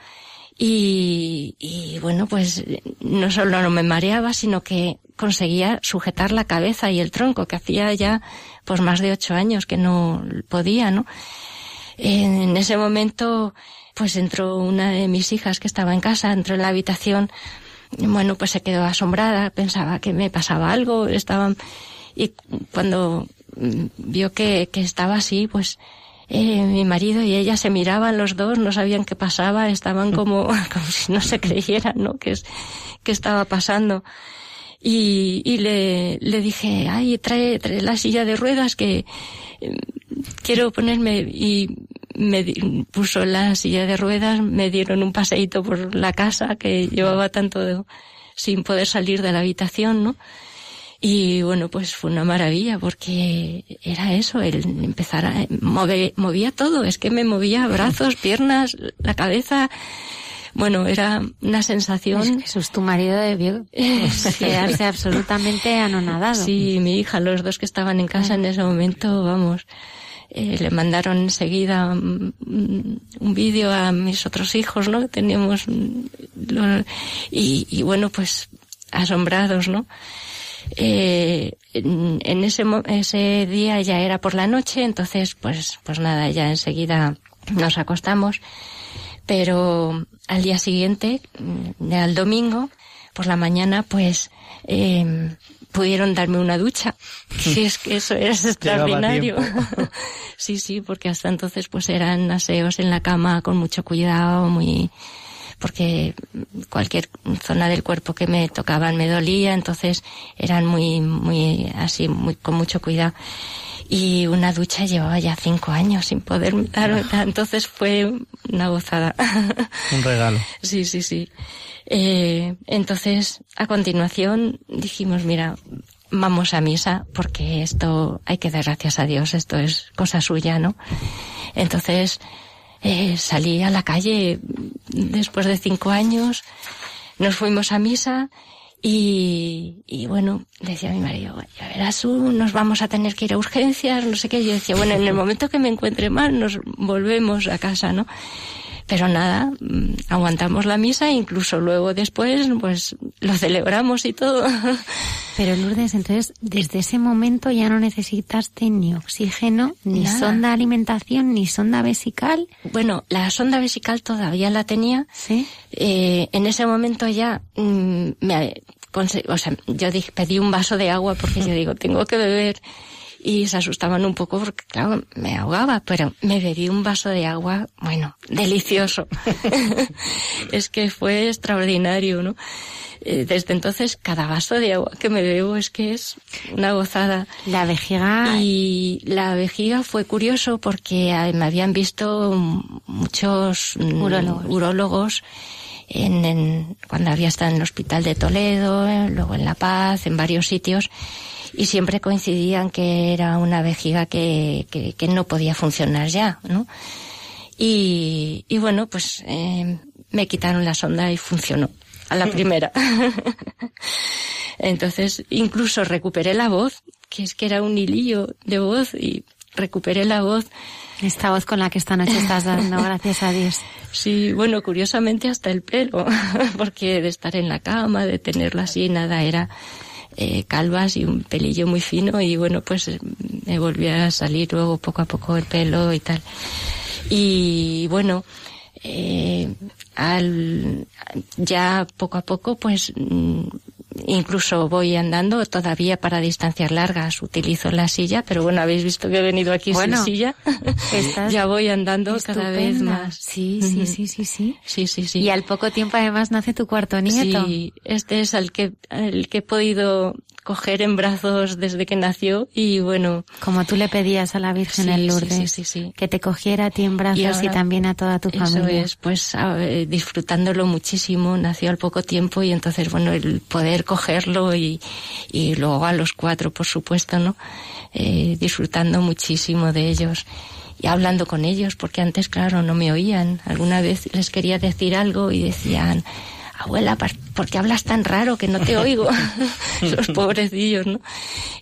S4: y, y bueno, pues no solo no me mareaba, sino que conseguía sujetar la cabeza y el tronco, que hacía ya pues más de ocho años que no podía, ¿no? En ese momento, pues entró una de mis hijas que estaba en casa, entró en la habitación, bueno, pues se quedó asombrada, pensaba que me pasaba algo, estaban, y cuando vio que, que estaba así, pues eh, mi marido y ella se miraban los dos, no sabían qué pasaba, estaban como, como si no se creyeran, ¿no? Que, es, que estaba pasando. Y, y le, le dije, ay, trae, trae la silla de ruedas que eh, quiero ponerme y me puso la silla de ruedas, me dieron un paseíto por la casa que llevaba tanto sin poder salir de la habitación, ¿no? Y bueno, pues fue una maravilla porque era eso, el empezar a mover, movía todo, es que me movía brazos, piernas, la cabeza. Bueno, era una sensación.
S3: Jesús, tu marido debió quedarse absolutamente anonadado.
S4: Sí, mi hija, los dos que estaban en casa en ese momento, vamos, eh, le mandaron enseguida un, un vídeo a mis otros hijos, ¿no? Teníamos, y, y bueno, pues asombrados, ¿no? Eh, en ese, ese día ya era por la noche, entonces pues, pues nada, ya enseguida nos acostamos. Pero al día siguiente, mm, al domingo, por la mañana, pues eh, pudieron darme una ducha. Sí, es que eso era extraordinario. sí, sí, porque hasta entonces pues eran aseos en la cama con mucho cuidado, muy, porque cualquier zona del cuerpo que me tocaban me dolía, entonces eran muy, muy así, muy, con mucho cuidado. Y una ducha llevaba ya cinco años sin poder dar, entonces fue una gozada.
S2: Un regalo.
S4: sí, sí, sí. Eh, entonces, a continuación dijimos, mira, vamos a misa porque esto hay que dar gracias a Dios, esto es cosa suya, ¿no? Entonces, eh, salí a la calle después de cinco años, nos fuimos a misa y, y bueno, decía mi marido, ya verás tú, nos vamos a tener que ir a urgencias, no sé qué. Yo decía, bueno, en el momento que me encuentre mal, nos volvemos a casa, ¿no? Pero nada, mm, aguantamos la misa, incluso luego después, pues lo celebramos y todo.
S3: Pero Lourdes, entonces, desde ese momento ya no necesitaste ni oxígeno, ni sonda de alimentación, ni sonda vesical.
S4: Bueno, la sonda vesical todavía la tenía.
S3: Sí.
S4: Eh, en ese momento ya mm, me, o sea, yo dije, pedí un vaso de agua porque yo digo, tengo que beber y se asustaban un poco porque, claro, me ahogaba, pero me bebí un vaso de agua, bueno, delicioso. es que fue extraordinario, ¿no? Eh, desde entonces, cada vaso de agua que me bebo es que es una gozada.
S3: La vejiga.
S4: Y la vejiga fue curioso porque me habían visto muchos
S3: mm,
S4: urólogos en, cuando había estado en el hospital de Toledo, luego en La Paz, en varios sitios, y siempre coincidían que era una vejiga que, que, no podía funcionar ya, ¿no? Y, y bueno, pues eh, me quitaron la sonda y funcionó a la primera. Entonces, incluso recuperé la voz, que es que era un hilillo de voz y recuperé la voz.
S3: Esta voz con la que esta noche estás dando, gracias a Dios.
S4: Sí, bueno, curiosamente hasta el pelo, porque de estar en la cama, de tenerlo así, nada, era eh, calvas y un pelillo muy fino y bueno, pues eh, me volvió a salir luego poco a poco el pelo y tal. Y bueno, eh, al, ya poco a poco, pues mm, incluso voy andando todavía para distancias largas, utilizo la silla, pero bueno, habéis visto que he venido aquí sin silla. ya voy andando cada vez más.
S3: Sí, sí, sí, sí, sí.
S4: Sí, sí, sí.
S3: Y al poco tiempo además nace tu cuarto nieto.
S4: Sí, este es el que, el que he podido coger en brazos desde que nació y bueno.
S3: Como tú le pedías a la Virgen en Lourdes.
S4: Sí, sí,
S3: que te cogiera a ti en brazos y, también a toda tu familia.
S4: Eso es, pues disfrutándolo muchísimo, nació al poco tiempo y entonces bueno, el poder cogerlo y, y luego a los cuatro, por supuesto, ¿no? Eh, disfrutando muchísimo de ellos y hablando con ellos, porque antes, claro, no me oían. Alguna vez les quería decir algo y decían, abuela, ¿por qué hablas tan raro que no te oigo? Los pobrecillos, ¿no?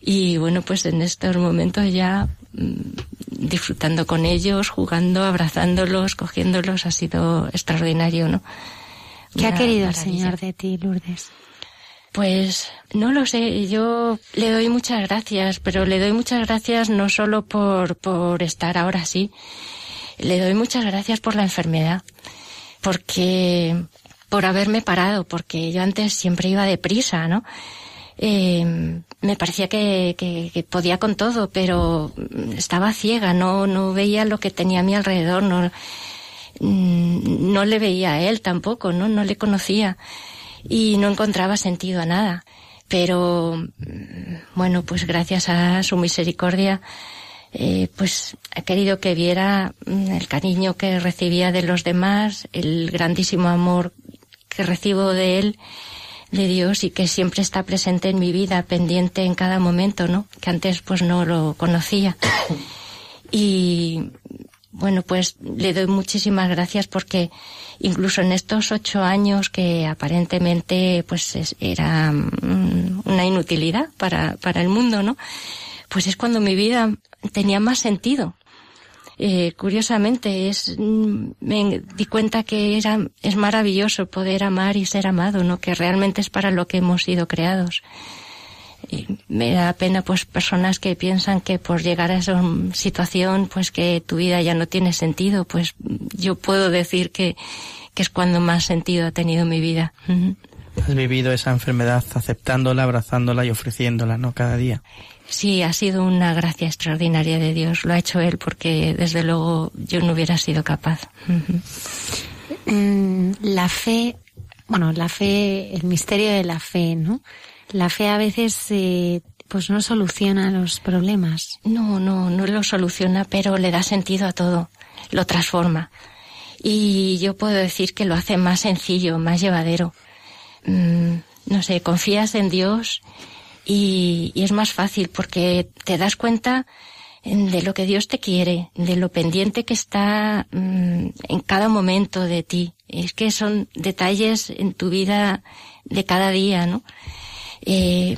S4: Y bueno, pues en estos momentos ya mm, disfrutando con ellos, jugando, abrazándolos, cogiéndolos, ha sido extraordinario, ¿no?
S3: ¿Qué ha querido el Señor de ti, Lourdes?
S4: Pues no lo sé, yo le doy muchas gracias, pero le doy muchas gracias no solo por, por estar ahora así, le doy muchas gracias por la enfermedad, porque por haberme parado, porque yo antes siempre iba deprisa, ¿no? Eh, me parecía que, que, podía con todo, pero estaba ciega, no, no veía lo que tenía a mi alrededor, no, mm, no le veía a él tampoco, ¿no? No le conocía y no encontraba sentido a nada. Pero, mm, bueno, pues gracias a su misericordia, eh, pues ha querido que viera mm, el cariño que recibía de los demás, el grandísimo amor que recibo de Él, de Dios y que siempre está presente en mi vida, pendiente en cada momento, ¿no? Que antes pues no lo conocía. Y bueno, pues le doy muchísimas gracias porque incluso en estos ocho años que aparentemente pues era mm, una inutilidad para, para el mundo, ¿no? Pues es cuando mi vida tenía más sentido eh, curiosamente es mm, me di cuenta que era es maravilloso poder amar y ser amado no que realmente es para lo que hemos sido creados. Y me da pena pues personas que piensan que por llegar a esa situación pues que tu vida ya no tiene sentido pues yo puedo decir que, que es cuando más sentido ha tenido mi vida
S2: has vivido esa enfermedad aceptándola abrazándola y ofreciéndola no cada día
S4: Sí, ha sido una gracia extraordinaria de Dios. Lo ha hecho Él porque desde luego yo no hubiera sido capaz.
S3: Mm, la fe, bueno, la fe, el misterio de la fe, ¿no? La fe a veces eh, pues no soluciona los problemas.
S4: No, no, no lo soluciona, pero le da sentido a todo, lo transforma. Y yo puedo decir que lo hace más sencillo, más llevadero. Mm, no sé, confías en Dios y, es más fácil porque te das cuenta de lo que Dios te quiere, de lo pendiente que está mm, en cada momento de ti. Es que son detalles en tu vida de cada día, ¿no? Eh,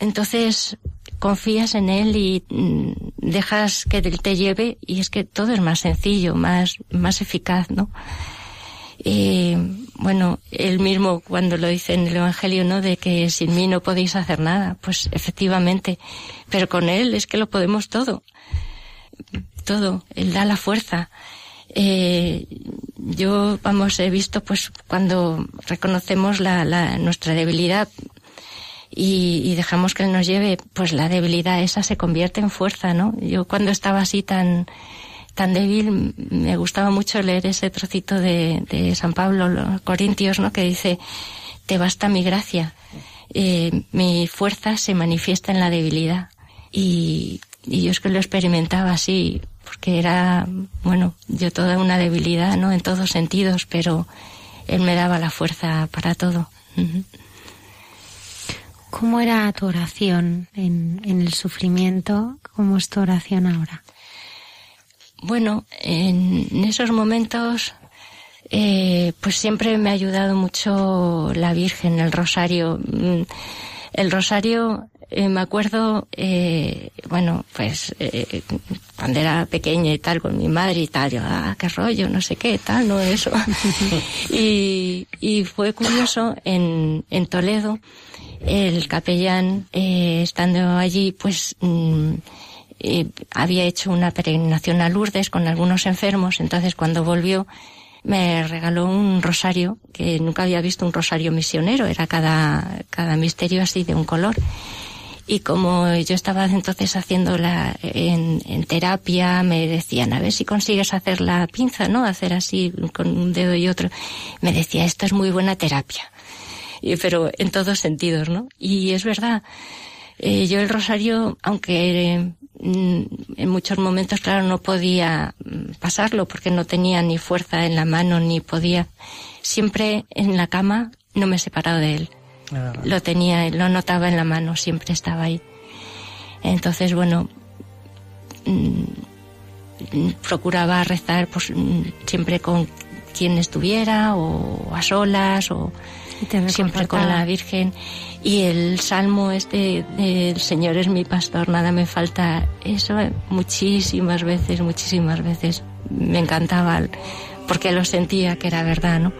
S4: entonces confías en Él y mm, dejas que Él te lleve y es que todo es más sencillo, más, más eficaz, ¿no? Eh, bueno, él mismo cuando lo dice en el Evangelio, ¿no? De que sin mí no podéis hacer nada. Pues efectivamente, pero con él es que lo podemos todo. Todo. Él da la fuerza. Eh, yo, vamos, he visto pues cuando reconocemos la, nuestra debilidad y, y, dejamos que él nos lleve, pues la debilidad esa se convierte en fuerza, ¿no? Yo cuando estaba así tan, tan débil, me gustaba mucho leer ese trocito de, de San Pablo, los Corintios, ¿no? Que dice, te basta mi gracia, eh, mi fuerza se manifiesta en la debilidad. Y, y yo es que lo experimentaba así, porque era, bueno, yo toda una debilidad, ¿no? En todos sentidos, pero Él me daba la fuerza para todo.
S3: ¿Cómo era tu oración en, el sufrimiento? ¿Cómo es tu oración ahora?
S4: Bueno, en esos momentos, eh, pues siempre me ha ayudado mucho la Virgen, el rosario. Mm, el rosario eh, me acuerdo, eh, bueno, pues eh, cuando era pequeña y tal, con mi madre y tal, yo, ah, qué rollo, no sé qué, tal, no eso. y, y fue curioso, en, en Toledo, el capellán, estando allí, pues, mm, había hecho una peregrinación a Lourdes con algunos enfermos, entonces cuando volvió, me regaló un rosario, que nunca había visto un rosario misionero, era cada, cada misterio así de un color. Y como yo estaba entonces haciendo la, en, en, terapia, me decían, a ver si consigues hacer la pinza, ¿no? Hacer así con un dedo y otro. Me decía, esto es muy buena terapia. Y, pero en todos sentidos, ¿no? Y es verdad. Eh, yo el rosario, aunque en muchos momentos, claro, no podía mm, pasarlo porque no tenía ni fuerza en la mano ni podía, siempre en la cama no me he separado de él. Ah. Lo tenía, lo notaba en la mano, siempre estaba ahí. Entonces, bueno, mm, procuraba rezar pues, mm, siempre con quien estuviera o a solas o siempre con la Virgen. Y el salmo este del Señor es mi pastor, nada me falta. Eso muchísimas veces, muchísimas veces me encantaba porque lo sentía que era verdad, ¿no?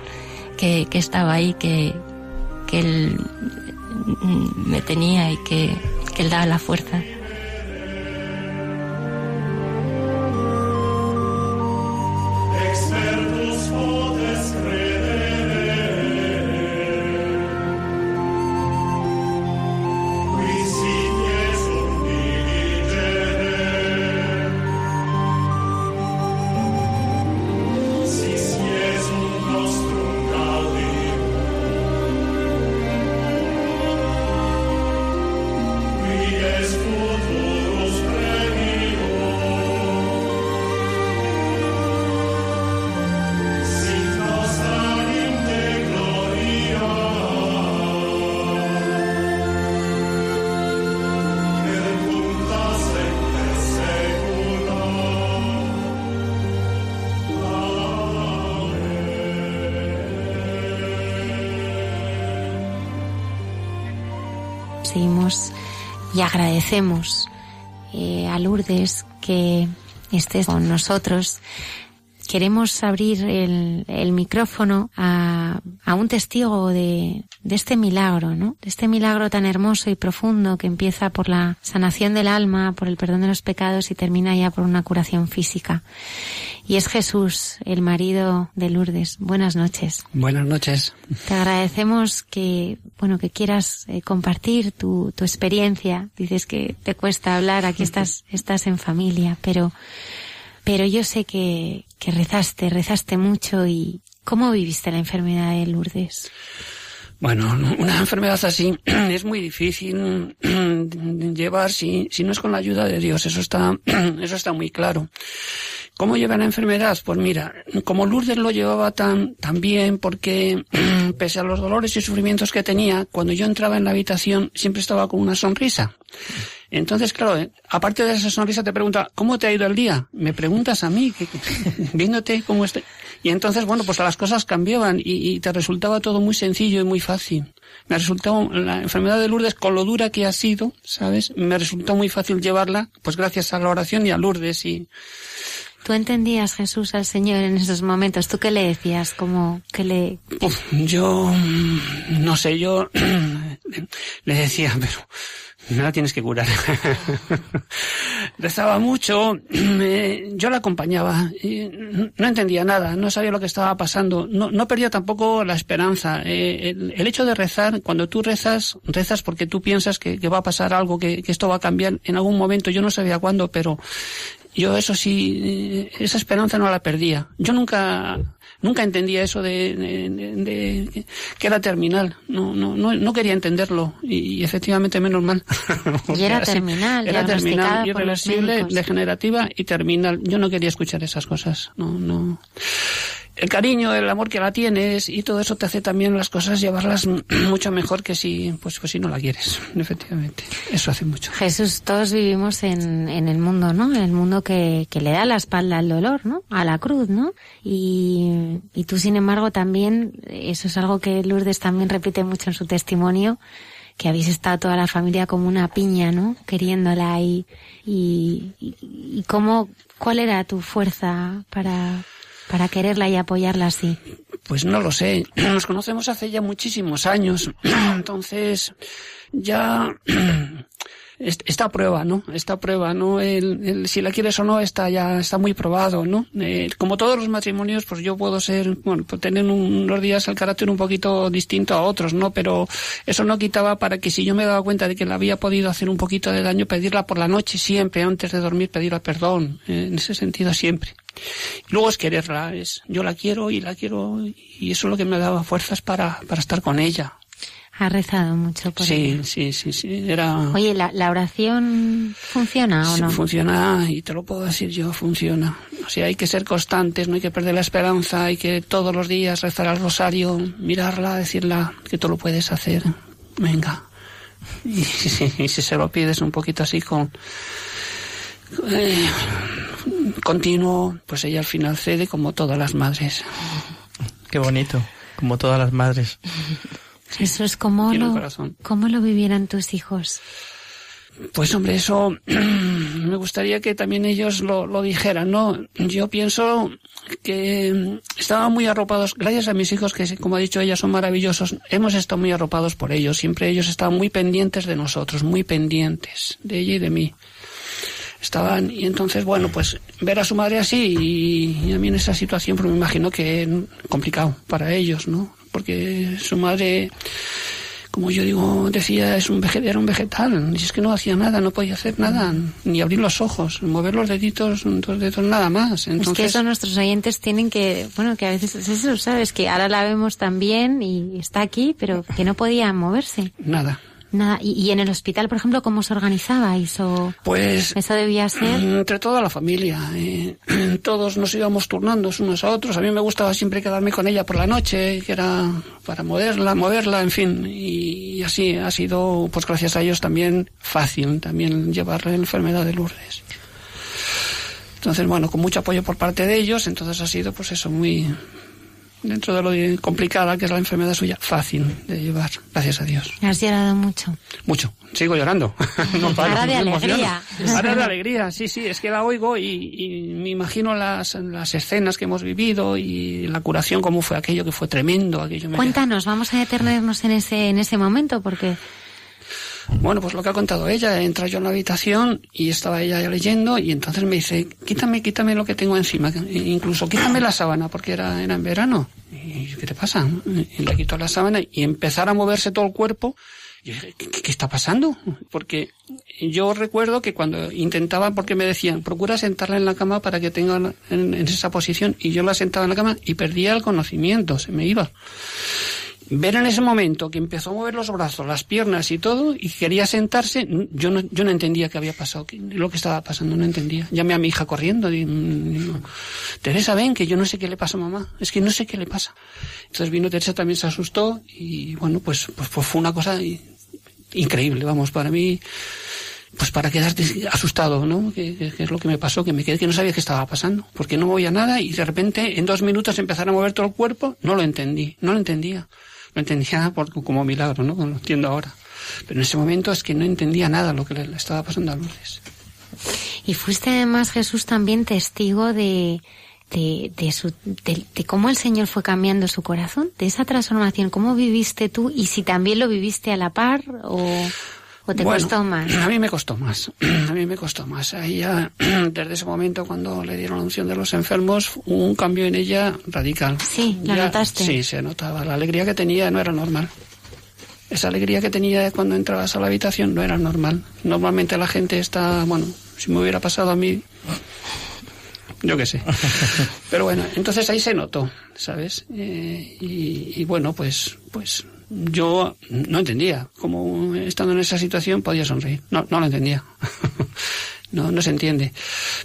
S4: Que, que estaba ahí, que, que él me tenía y que, que él daba la fuerza.
S3: Y agradecemos eh, a Lourdes que estés con nosotros. Queremos abrir el, micrófono a, un testigo de, de, este milagro, ¿no? De este milagro tan hermoso y profundo que empieza por la sanación del alma, por el perdón de los pecados y termina ya por una curación física y es Jesús, el marido de Lourdes. Buenas noches.
S5: Buenas noches.
S3: Te agradecemos que, bueno, que quieras eh, compartir tu, tu experiencia. Dices que te cuesta hablar, aquí estás, estás en familia, pero, pero yo sé que, que rezaste, rezaste mucho y ¿cómo viviste la enfermedad de Lourdes?
S5: Bueno, una enfermedad así es muy difícil llevar si, si no es con la ayuda de Dios. Eso está, eso está muy claro. ¿Cómo lleva la enfermedad? Pues mira, como Lourdes lo llevaba tan, tan bien, porque pese a los dolores y sufrimientos que tenía, cuando yo entraba en la habitación siempre estaba con una sonrisa. Entonces, claro, eh, aparte de esa sonrisa te pregunta, ¿cómo te ha ido el día? Me preguntas a mí, viéndote cómo estoy. Y entonces, bueno, pues las cosas cambiaban y, y te resultaba todo muy sencillo y muy fácil. Me resultó, la enfermedad de Lourdes, con lo dura que ha sido, ¿sabes? Me resultó muy fácil llevarla, pues gracias a la oración y a Lourdes y,
S3: ¿Tú entendías Jesús al Señor en esos momentos? ¿Tú qué le decías? Como que le...
S5: yo, no sé, yo le decía, pero no la tienes que curar. Rezaba mucho, yo la acompañaba, y no entendía nada, no sabía lo que estaba pasando, no, no perdía tampoco la esperanza. Eh, el, hecho de rezar, cuando tú rezas, rezas porque tú piensas que, va a pasar algo, que, que, esto va a cambiar en algún momento, yo no sabía cuándo, pero yo eso sí, esa esperanza no la perdía. Yo nunca, nunca entendía eso de, de, que era terminal. No, no, no, no quería entenderlo y, efectivamente menos mal.
S3: y era terminal,
S5: era terminal, irreversible, degenerativa y terminal. Yo no quería escuchar esas cosas. No, no. El cariño, el amor que la tienes y todo eso te hace también las cosas llevarlas mucho mejor que si, pues, pues si no la quieres, efectivamente. Eso hace mucho.
S3: Jesús, todos vivimos en, en el mundo, ¿no? En el mundo que, que le da la espalda al dolor, ¿no? A la cruz, ¿no? Y, y tú, sin embargo, también, eso es algo que Lourdes también repite mucho en su testimonio, que habéis estado toda la familia como una piña, ¿no? Queriéndola y, y, y cómo, ¿cuál era tu fuerza para, para quererla y apoyarla así?
S5: Pues no lo sé. Nos conocemos hace ya muchísimos años. Entonces, ya esta prueba, ¿no? Esta prueba, ¿no? El, si la quieres o no está ya está muy probado, ¿no? Eh, como todos los matrimonios, pues yo puedo ser, bueno, pues tener unos días el carácter un poquito distinto a otros, ¿no? Pero eso no quitaba para que si yo me daba cuenta de que la había podido hacer un poquito de daño, pedirla por la noche siempre, antes de dormir, pedirla perdón, eh, en ese sentido siempre. Luego es quererla, es yo la quiero y la quiero y eso es lo que me daba fuerzas para, para estar con ella.
S3: Ha rezado mucho por
S5: Sí,
S3: ella.
S5: sí, sí, sí. Era...
S3: Oye, ¿la, ¿la oración funciona o
S5: Sí,
S3: no?
S5: Funciona, y te lo puedo decir yo, funciona. O sea, hay que ser constantes, no hay que perder la esperanza, hay que todos los días rezar al rosario, mirarla, decirla que tú lo puedes hacer. Venga. Y, si- y si se lo pides un poquito así con... eh, continuo, pues ella al final cede como todas las madres.
S2: Qué bonito, como todas las madres.
S3: Eso es como lo, cómo lo vivieran tus hijos.
S5: Pues hombre, eso me gustaría que también ellos lo, lo dijeran, ¿no? Yo pienso que estaban muy arropados, gracias a mis hijos, que como ha dicho ella, son maravillosos, hemos estado muy arropados por ellos, siempre ellos estaban muy pendientes de nosotros, muy pendientes de ella y de mí. Estaban, y entonces, bueno, pues ver a su madre así y, y a mí en esa situación, pues me imagino que complicado para ellos, ¿no? Porque su madre como yo digo, decía, es un vege- era un vegetal. Y es que no hacía nada, no podía hacer nada, ni abrir los ojos, mover los deditos, dos dedos, nada más.
S3: es que
S5: Entonces,
S3: eso nuestros oyentes tienen que, bueno, que a veces es eso, ¿sabes? Que ahora la vemos también y está aquí, pero que no podía moverse.
S5: nada.
S3: Nada. Y, y en el hospital, por ejemplo, ¿cómo os organizabais? O
S5: Pues
S3: eso debía ser.
S5: entre toda la familia, eh, todos nos íbamos turnando unos a otros. A mí me gustaba siempre quedarme con ella por la noche, que era para moverla, moverla, en fin. Y así ha sido, pues gracias a ellos también fácil también llevar la enfermedad de Lourdes. Entonces, bueno, con mucho apoyo por parte de ellos, entonces ha sido, pues eso, muy, dentro de lo complicada que es la enfermedad suya, fácil de llevar, gracias a Dios.
S3: Has llorado mucho.
S5: Mucho. Sigo llorando. No paro,
S3: Ahora de alegría.
S5: Ahora de alegría, sí, sí. Es que la oigo y, y me imagino las, las escenas que hemos vivido y la curación, cómo fue aquello que fue tremendo. Aquello me-
S3: Cuéntanos, vamos a detenernos en ese, en ese momento, porque
S5: Bueno, pues lo que ha contado ella. Entra yo en la habitación y estaba ella leyendo y entonces me dice, quítame, quítame lo que tengo encima. Incluso quítame la sábana porque era, era en verano. Y ¿qué te pasa? Le quitó la sábana y empezar a moverse todo el cuerpo. Yo dije, ¿qué, está pasando? Porque yo recuerdo que cuando intentaba, porque me decían, procura sentarla en la cama para que tenga en, en esa posición, y yo la sentaba en la cama y perdía el conocimiento, se me iba. Ver en ese momento que empezó a mover los brazos, las piernas y todo, y quería sentarse, yo no, yo no entendía qué había pasado, lo que estaba pasando, no entendía. Llamé a mi hija corriendo, digo, Teresa, ven, que yo no sé qué le pasa a mamá, es que no sé qué le pasa. Entonces vino Teresa, también se asustó, y bueno, pues, pues, pues fue una cosa increíble, vamos, para mí, pues para quedarte asustado, ¿no? Que, que- que es lo que me pasó, que me quedé que no sabía qué estaba pasando, porque no movía nada y de repente en dos minutos empezar a mover todo el cuerpo, no lo entendí, no lo entendía. Lo entendía por, como milagro, ¿no? Lo entiendo ahora. Pero en ese momento es que no entendía nada lo que le, le estaba pasando a Lourdes.
S3: Y fuiste además, Jesús, también testigo de, de, de, su, de, de cómo el Señor fue cambiando su corazón, de esa transformación. ¿Cómo viviste tú? Y si también lo viviste a la par o, o te
S5: Bueno,
S3: costó más.
S5: A mí me costó más. A mí me costó más. A ella, desde ese momento, cuando le dieron la unción de los enfermos, hubo un cambio en ella radical.
S3: Sí, ¿lo
S5: Ya-
S3: notaste?
S5: Sí, se notaba. La alegría que tenía no era normal. Esa alegría que tenía cuando entrabas a la habitación no era normal. Normalmente la gente está, bueno, si me hubiera pasado a mí, yo qué sé. Pero bueno, entonces ahí se notó, ¿sabes? Eh, y, y bueno, pues, pues yo no entendía cómo estando en esa situación podía sonreír. No, no lo entendía. no, no se entiende.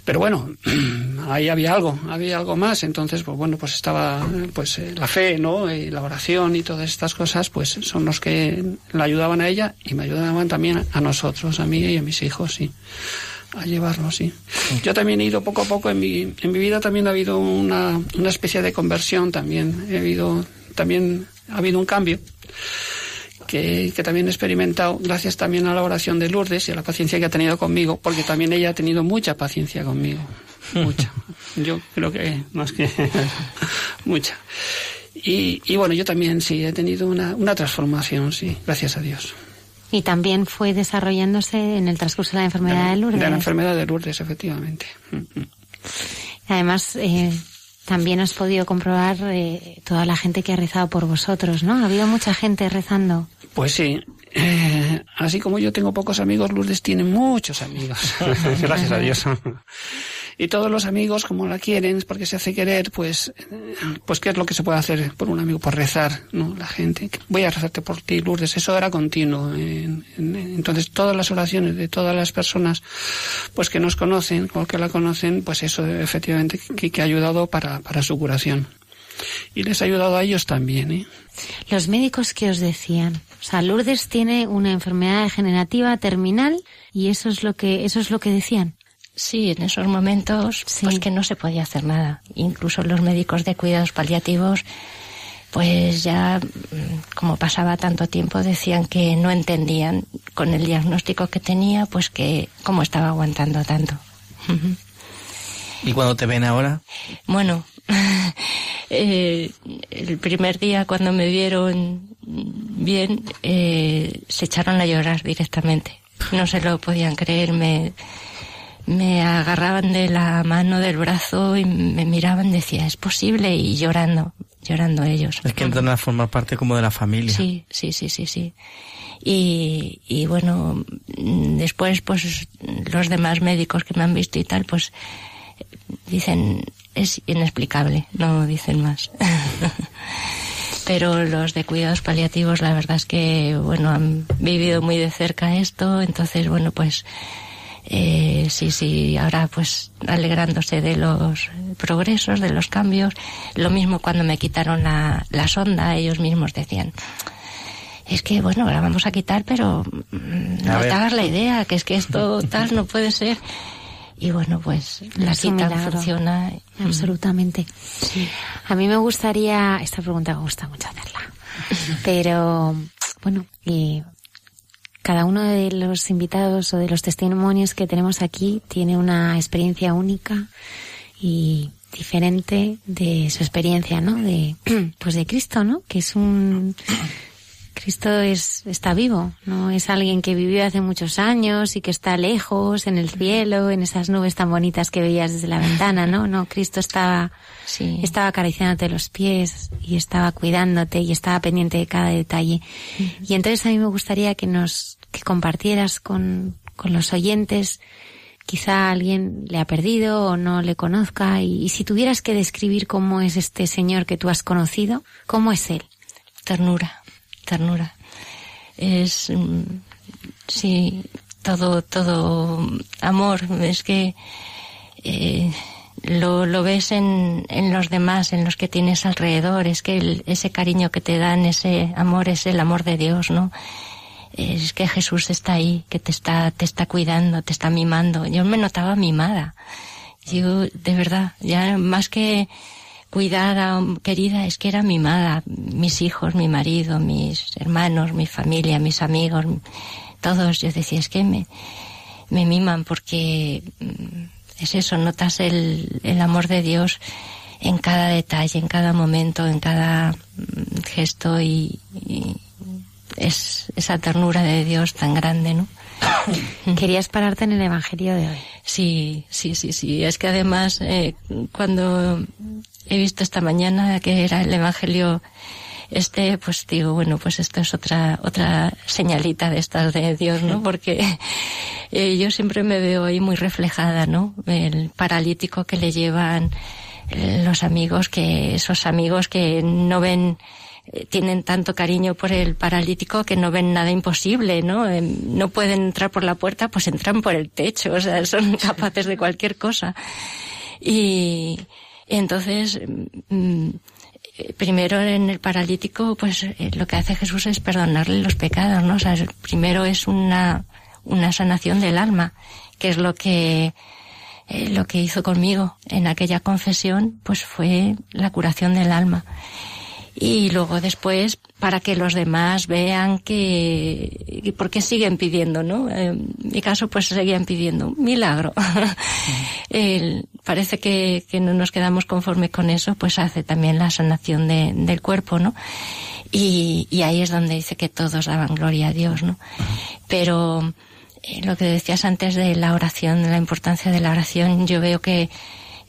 S5: Pero bueno, ahí había algo, había algo más. Entonces, pues bueno, pues estaba pues eh, la fe, ¿no? Y la oración y todas estas cosas, pues son los que la ayudaban a ella y me ayudaban también a nosotros, a mí y a mis hijos, sí a llevarlo, sí. Yo también he ido poco a poco en mi, en mi vida también ha habido una, una especie de conversión también. He habido, también ha habido un cambio que, también he experimentado gracias también a la oración de Lourdes y a la paciencia que ha tenido conmigo, porque también ella ha tenido mucha paciencia conmigo. Mucha. Yo creo que más que mucha. Y, y, bueno, yo también sí, he tenido una, una transformación, sí, gracias a Dios.
S3: Y también fue desarrollándose en el transcurso de la enfermedad de, Lourdes.
S5: De la enfermedad de Lourdes, efectivamente.
S3: Además, eh, también has podido comprobar eh, toda la gente que ha rezado por vosotros, ¿no? Ha habido mucha gente rezando.
S5: Pues sí. Eh, así como yo tengo pocos amigos, Lourdes tiene muchos amigos. Gracias a Dios. y todos los amigos, como la quieren, porque se hace querer, pues, pues qué es lo que se puede hacer por un amigo, por rezar, ¿no? La gente. Voy a rezarte por ti, Lourdes. Eso era continuo. entonces, todas las oraciones de todas las personas, pues que nos conocen, o que la conocen, pues eso efectivamente que, que ha ayudado para, para su curación y les ha ayudado a ellos también. ¿eh?
S3: Los médicos que os decían, o sea, Lourdes tiene una enfermedad degenerativa terminal y eso es lo que eso es lo que decían.
S4: Sí, en esos momentos pues que no se podía hacer nada. Incluso los médicos de cuidados paliativos pues ya mm, como pasaba tanto tiempo decían que no entendían con el diagnóstico que tenía pues que cómo estaba aguantando tanto.
S2: ¿Y cuando te ven ahora?
S4: Bueno, eh, el primer día cuando me vieron bien, eh, se echaron a llorar directamente. No se lo podían creer, me, me agarraban de la mano, del brazo y me miraban, decía, es posible, y llorando, llorando ellos.
S2: Es que entran a formar parte como de la familia.
S4: Sí, sí, sí, sí, sí. Y, y bueno, después pues los demás médicos que me han visto y tal, pues dicen, es inexplicable, no dicen más. Pero los de cuidados paliativos, la verdad es que, bueno, han vivido muy de cerca esto, entonces, bueno, pues, eh, sí, sí, ahora pues alegrándose de los progresos, de los cambios. Lo mismo cuando me quitaron la, la sonda, ellos mismos decían, es que bueno, la vamos a quitar, pero mm, no te hagas la idea, que es que esto tal no puede ser. Y bueno, pues la cita funciona.
S3: Absolutamente. Sí. A mí me gustaría, esta pregunta me gusta mucho hacerla, pero bueno, y cada uno de los invitados o de los testimonios que tenemos aquí tiene una experiencia única y diferente de su experiencia, ¿no? De, pues de Cristo, ¿no? Que es un, Cristo es, está vivo, no es alguien que vivió hace muchos años y que está lejos, en el cielo, en esas nubes tan bonitas que veías desde la ventana, ¿no? No, Cristo estaba, sí. estaba acariciándote los pies y estaba cuidándote y estaba pendiente de cada detalle. Y entonces a mí me gustaría que nos, que compartieras con, con los oyentes, quizá alguien le ha perdido o no le conozca y, y si tuvieras que describir cómo es este Señor que tú has conocido, ¿cómo es Él?
S4: Ternura ternura. Es, mm, sí, todo, todo amor. Es que eh, lo, lo ves en, en los demás, en los que tienes alrededor. Es que ese cariño que te dan, ese amor, es el amor de Dios, ¿no? Es que Jesús está ahí, que te está, te está cuidando, te está mimando. Yo me notaba mimada. Yo, de verdad, ya más que cuidada, querida, es que era mimada. Mis hijos, mi marido, mis hermanos, mi familia, mis amigos, todos. Yo decía, es que me, me miman porque mm, es eso, notas el, el amor de Dios en cada detalle, en cada momento, en cada mm, gesto y, y es esa ternura de Dios tan grande, ¿no?
S3: Querías pararte en el Evangelio de hoy.
S4: Sí, sí, sí, sí. Es que además, eh, cuando he visto esta mañana que era el Evangelio este, pues digo, bueno, pues esto es otra, otra señalita de estas de Dios, ¿no? Porque eh, yo siempre me veo ahí muy reflejada, ¿no? El paralítico que le llevan los amigos que, esos amigos que no ven, eh, tienen tanto cariño por el paralítico que no ven nada imposible, ¿no? Em, no pueden entrar por la puerta, pues entran por el techo, o sea, son capaces de cualquier cosa. Y entonces, mm, primero en el paralítico, pues eh, lo que hace Jesús es perdonarle los pecados, ¿no? O sea, primero es una, una sanación del alma, que es lo que eh, lo que hizo conmigo en aquella confesión, pues fue la curación del alma. Y luego después, para que los demás vean que, porque siguen pidiendo, ¿no? En mi caso, pues seguían pidiendo milagro. parece que, que, no nos quedamos conforme con eso, pues hace también la sanación de, del cuerpo, ¿no? Y, y ahí es donde dice que todos daban gloria a Dios, ¿no? Pero, eh, lo que decías antes de la oración, de la importancia de la oración, yo veo que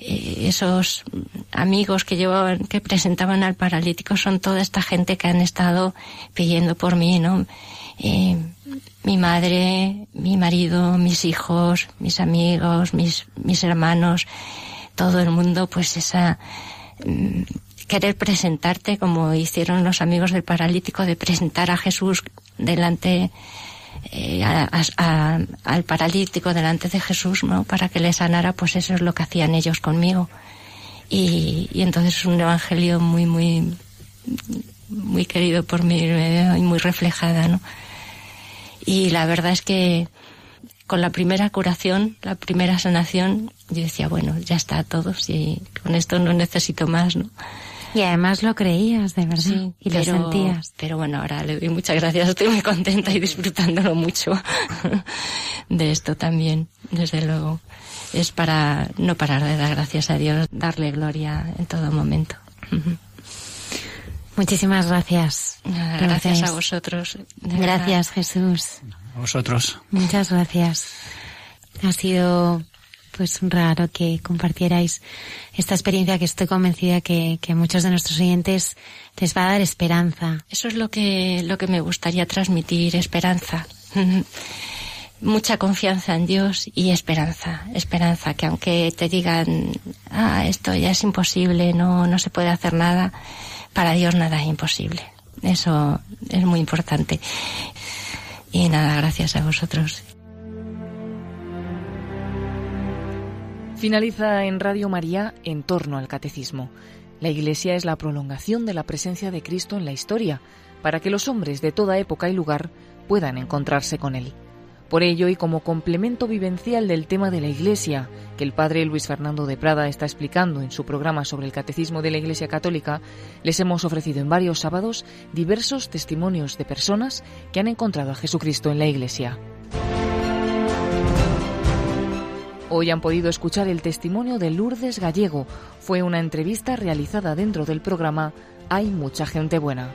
S4: esos amigos que llevaban, que presentaban al paralítico son toda esta gente que han estado pidiendo por mí, ¿no? Eh, mi madre, mi marido, mis hijos, mis amigos, mis, mis hermanos, todo el mundo, pues esa, mm, querer presentarte como hicieron los amigos del paralítico, de presentar a Jesús delante eh, al paralítico delante de Jesús, ¿no? Para que le sanara, pues eso es lo que hacían ellos conmigo. Y, y entonces es un evangelio muy, muy, muy querido por mí y muy reflejada, ¿no? Y la verdad es que con la primera curación, la primera sanación, yo decía, bueno, ya está todo, si con esto no necesito más, ¿no?
S3: Y además lo creías, de verdad. y lo sentías.
S4: Pero bueno, ahora le doy muchas gracias. Estoy muy contenta y disfrutándolo mucho de esto también, desde luego. Es para no parar de dar gracias a Dios, darle gloria en todo momento.
S3: Muchísimas gracias.
S4: gracias a vosotros.
S3: Gracias, Jesús.
S5: A vosotros.
S3: Muchas gracias. Ha sido pues raro que compartierais esta experiencia que estoy convencida que, que muchos de nuestros oyentes les va a dar esperanza.
S4: Eso es lo que, lo que me gustaría transmitir, esperanza. Mucha confianza en Dios y esperanza, esperanza, que aunque te digan, ah, esto ya es imposible, no, no se puede hacer nada, para Dios nada es imposible. Eso es muy importante. Y nada, gracias a vosotros.
S1: Finaliza en Radio María en torno al catecismo. La Iglesia es la prolongación de la presencia de Cristo en la historia, para que los hombres de toda época y lugar puedan encontrarse con Él. Por ello, y como complemento vivencial del tema de la Iglesia, que el padre Luis Fernando de Prada está explicando en su programa sobre el Catecismo de la Iglesia Católica, les hemos ofrecido en varios sábados diversos testimonios de personas que han encontrado a Jesucristo en la Iglesia. Hoy han podido escuchar el testimonio de Lourdes Gallego. Fue una entrevista realizada dentro del programa Hay mucha gente buena.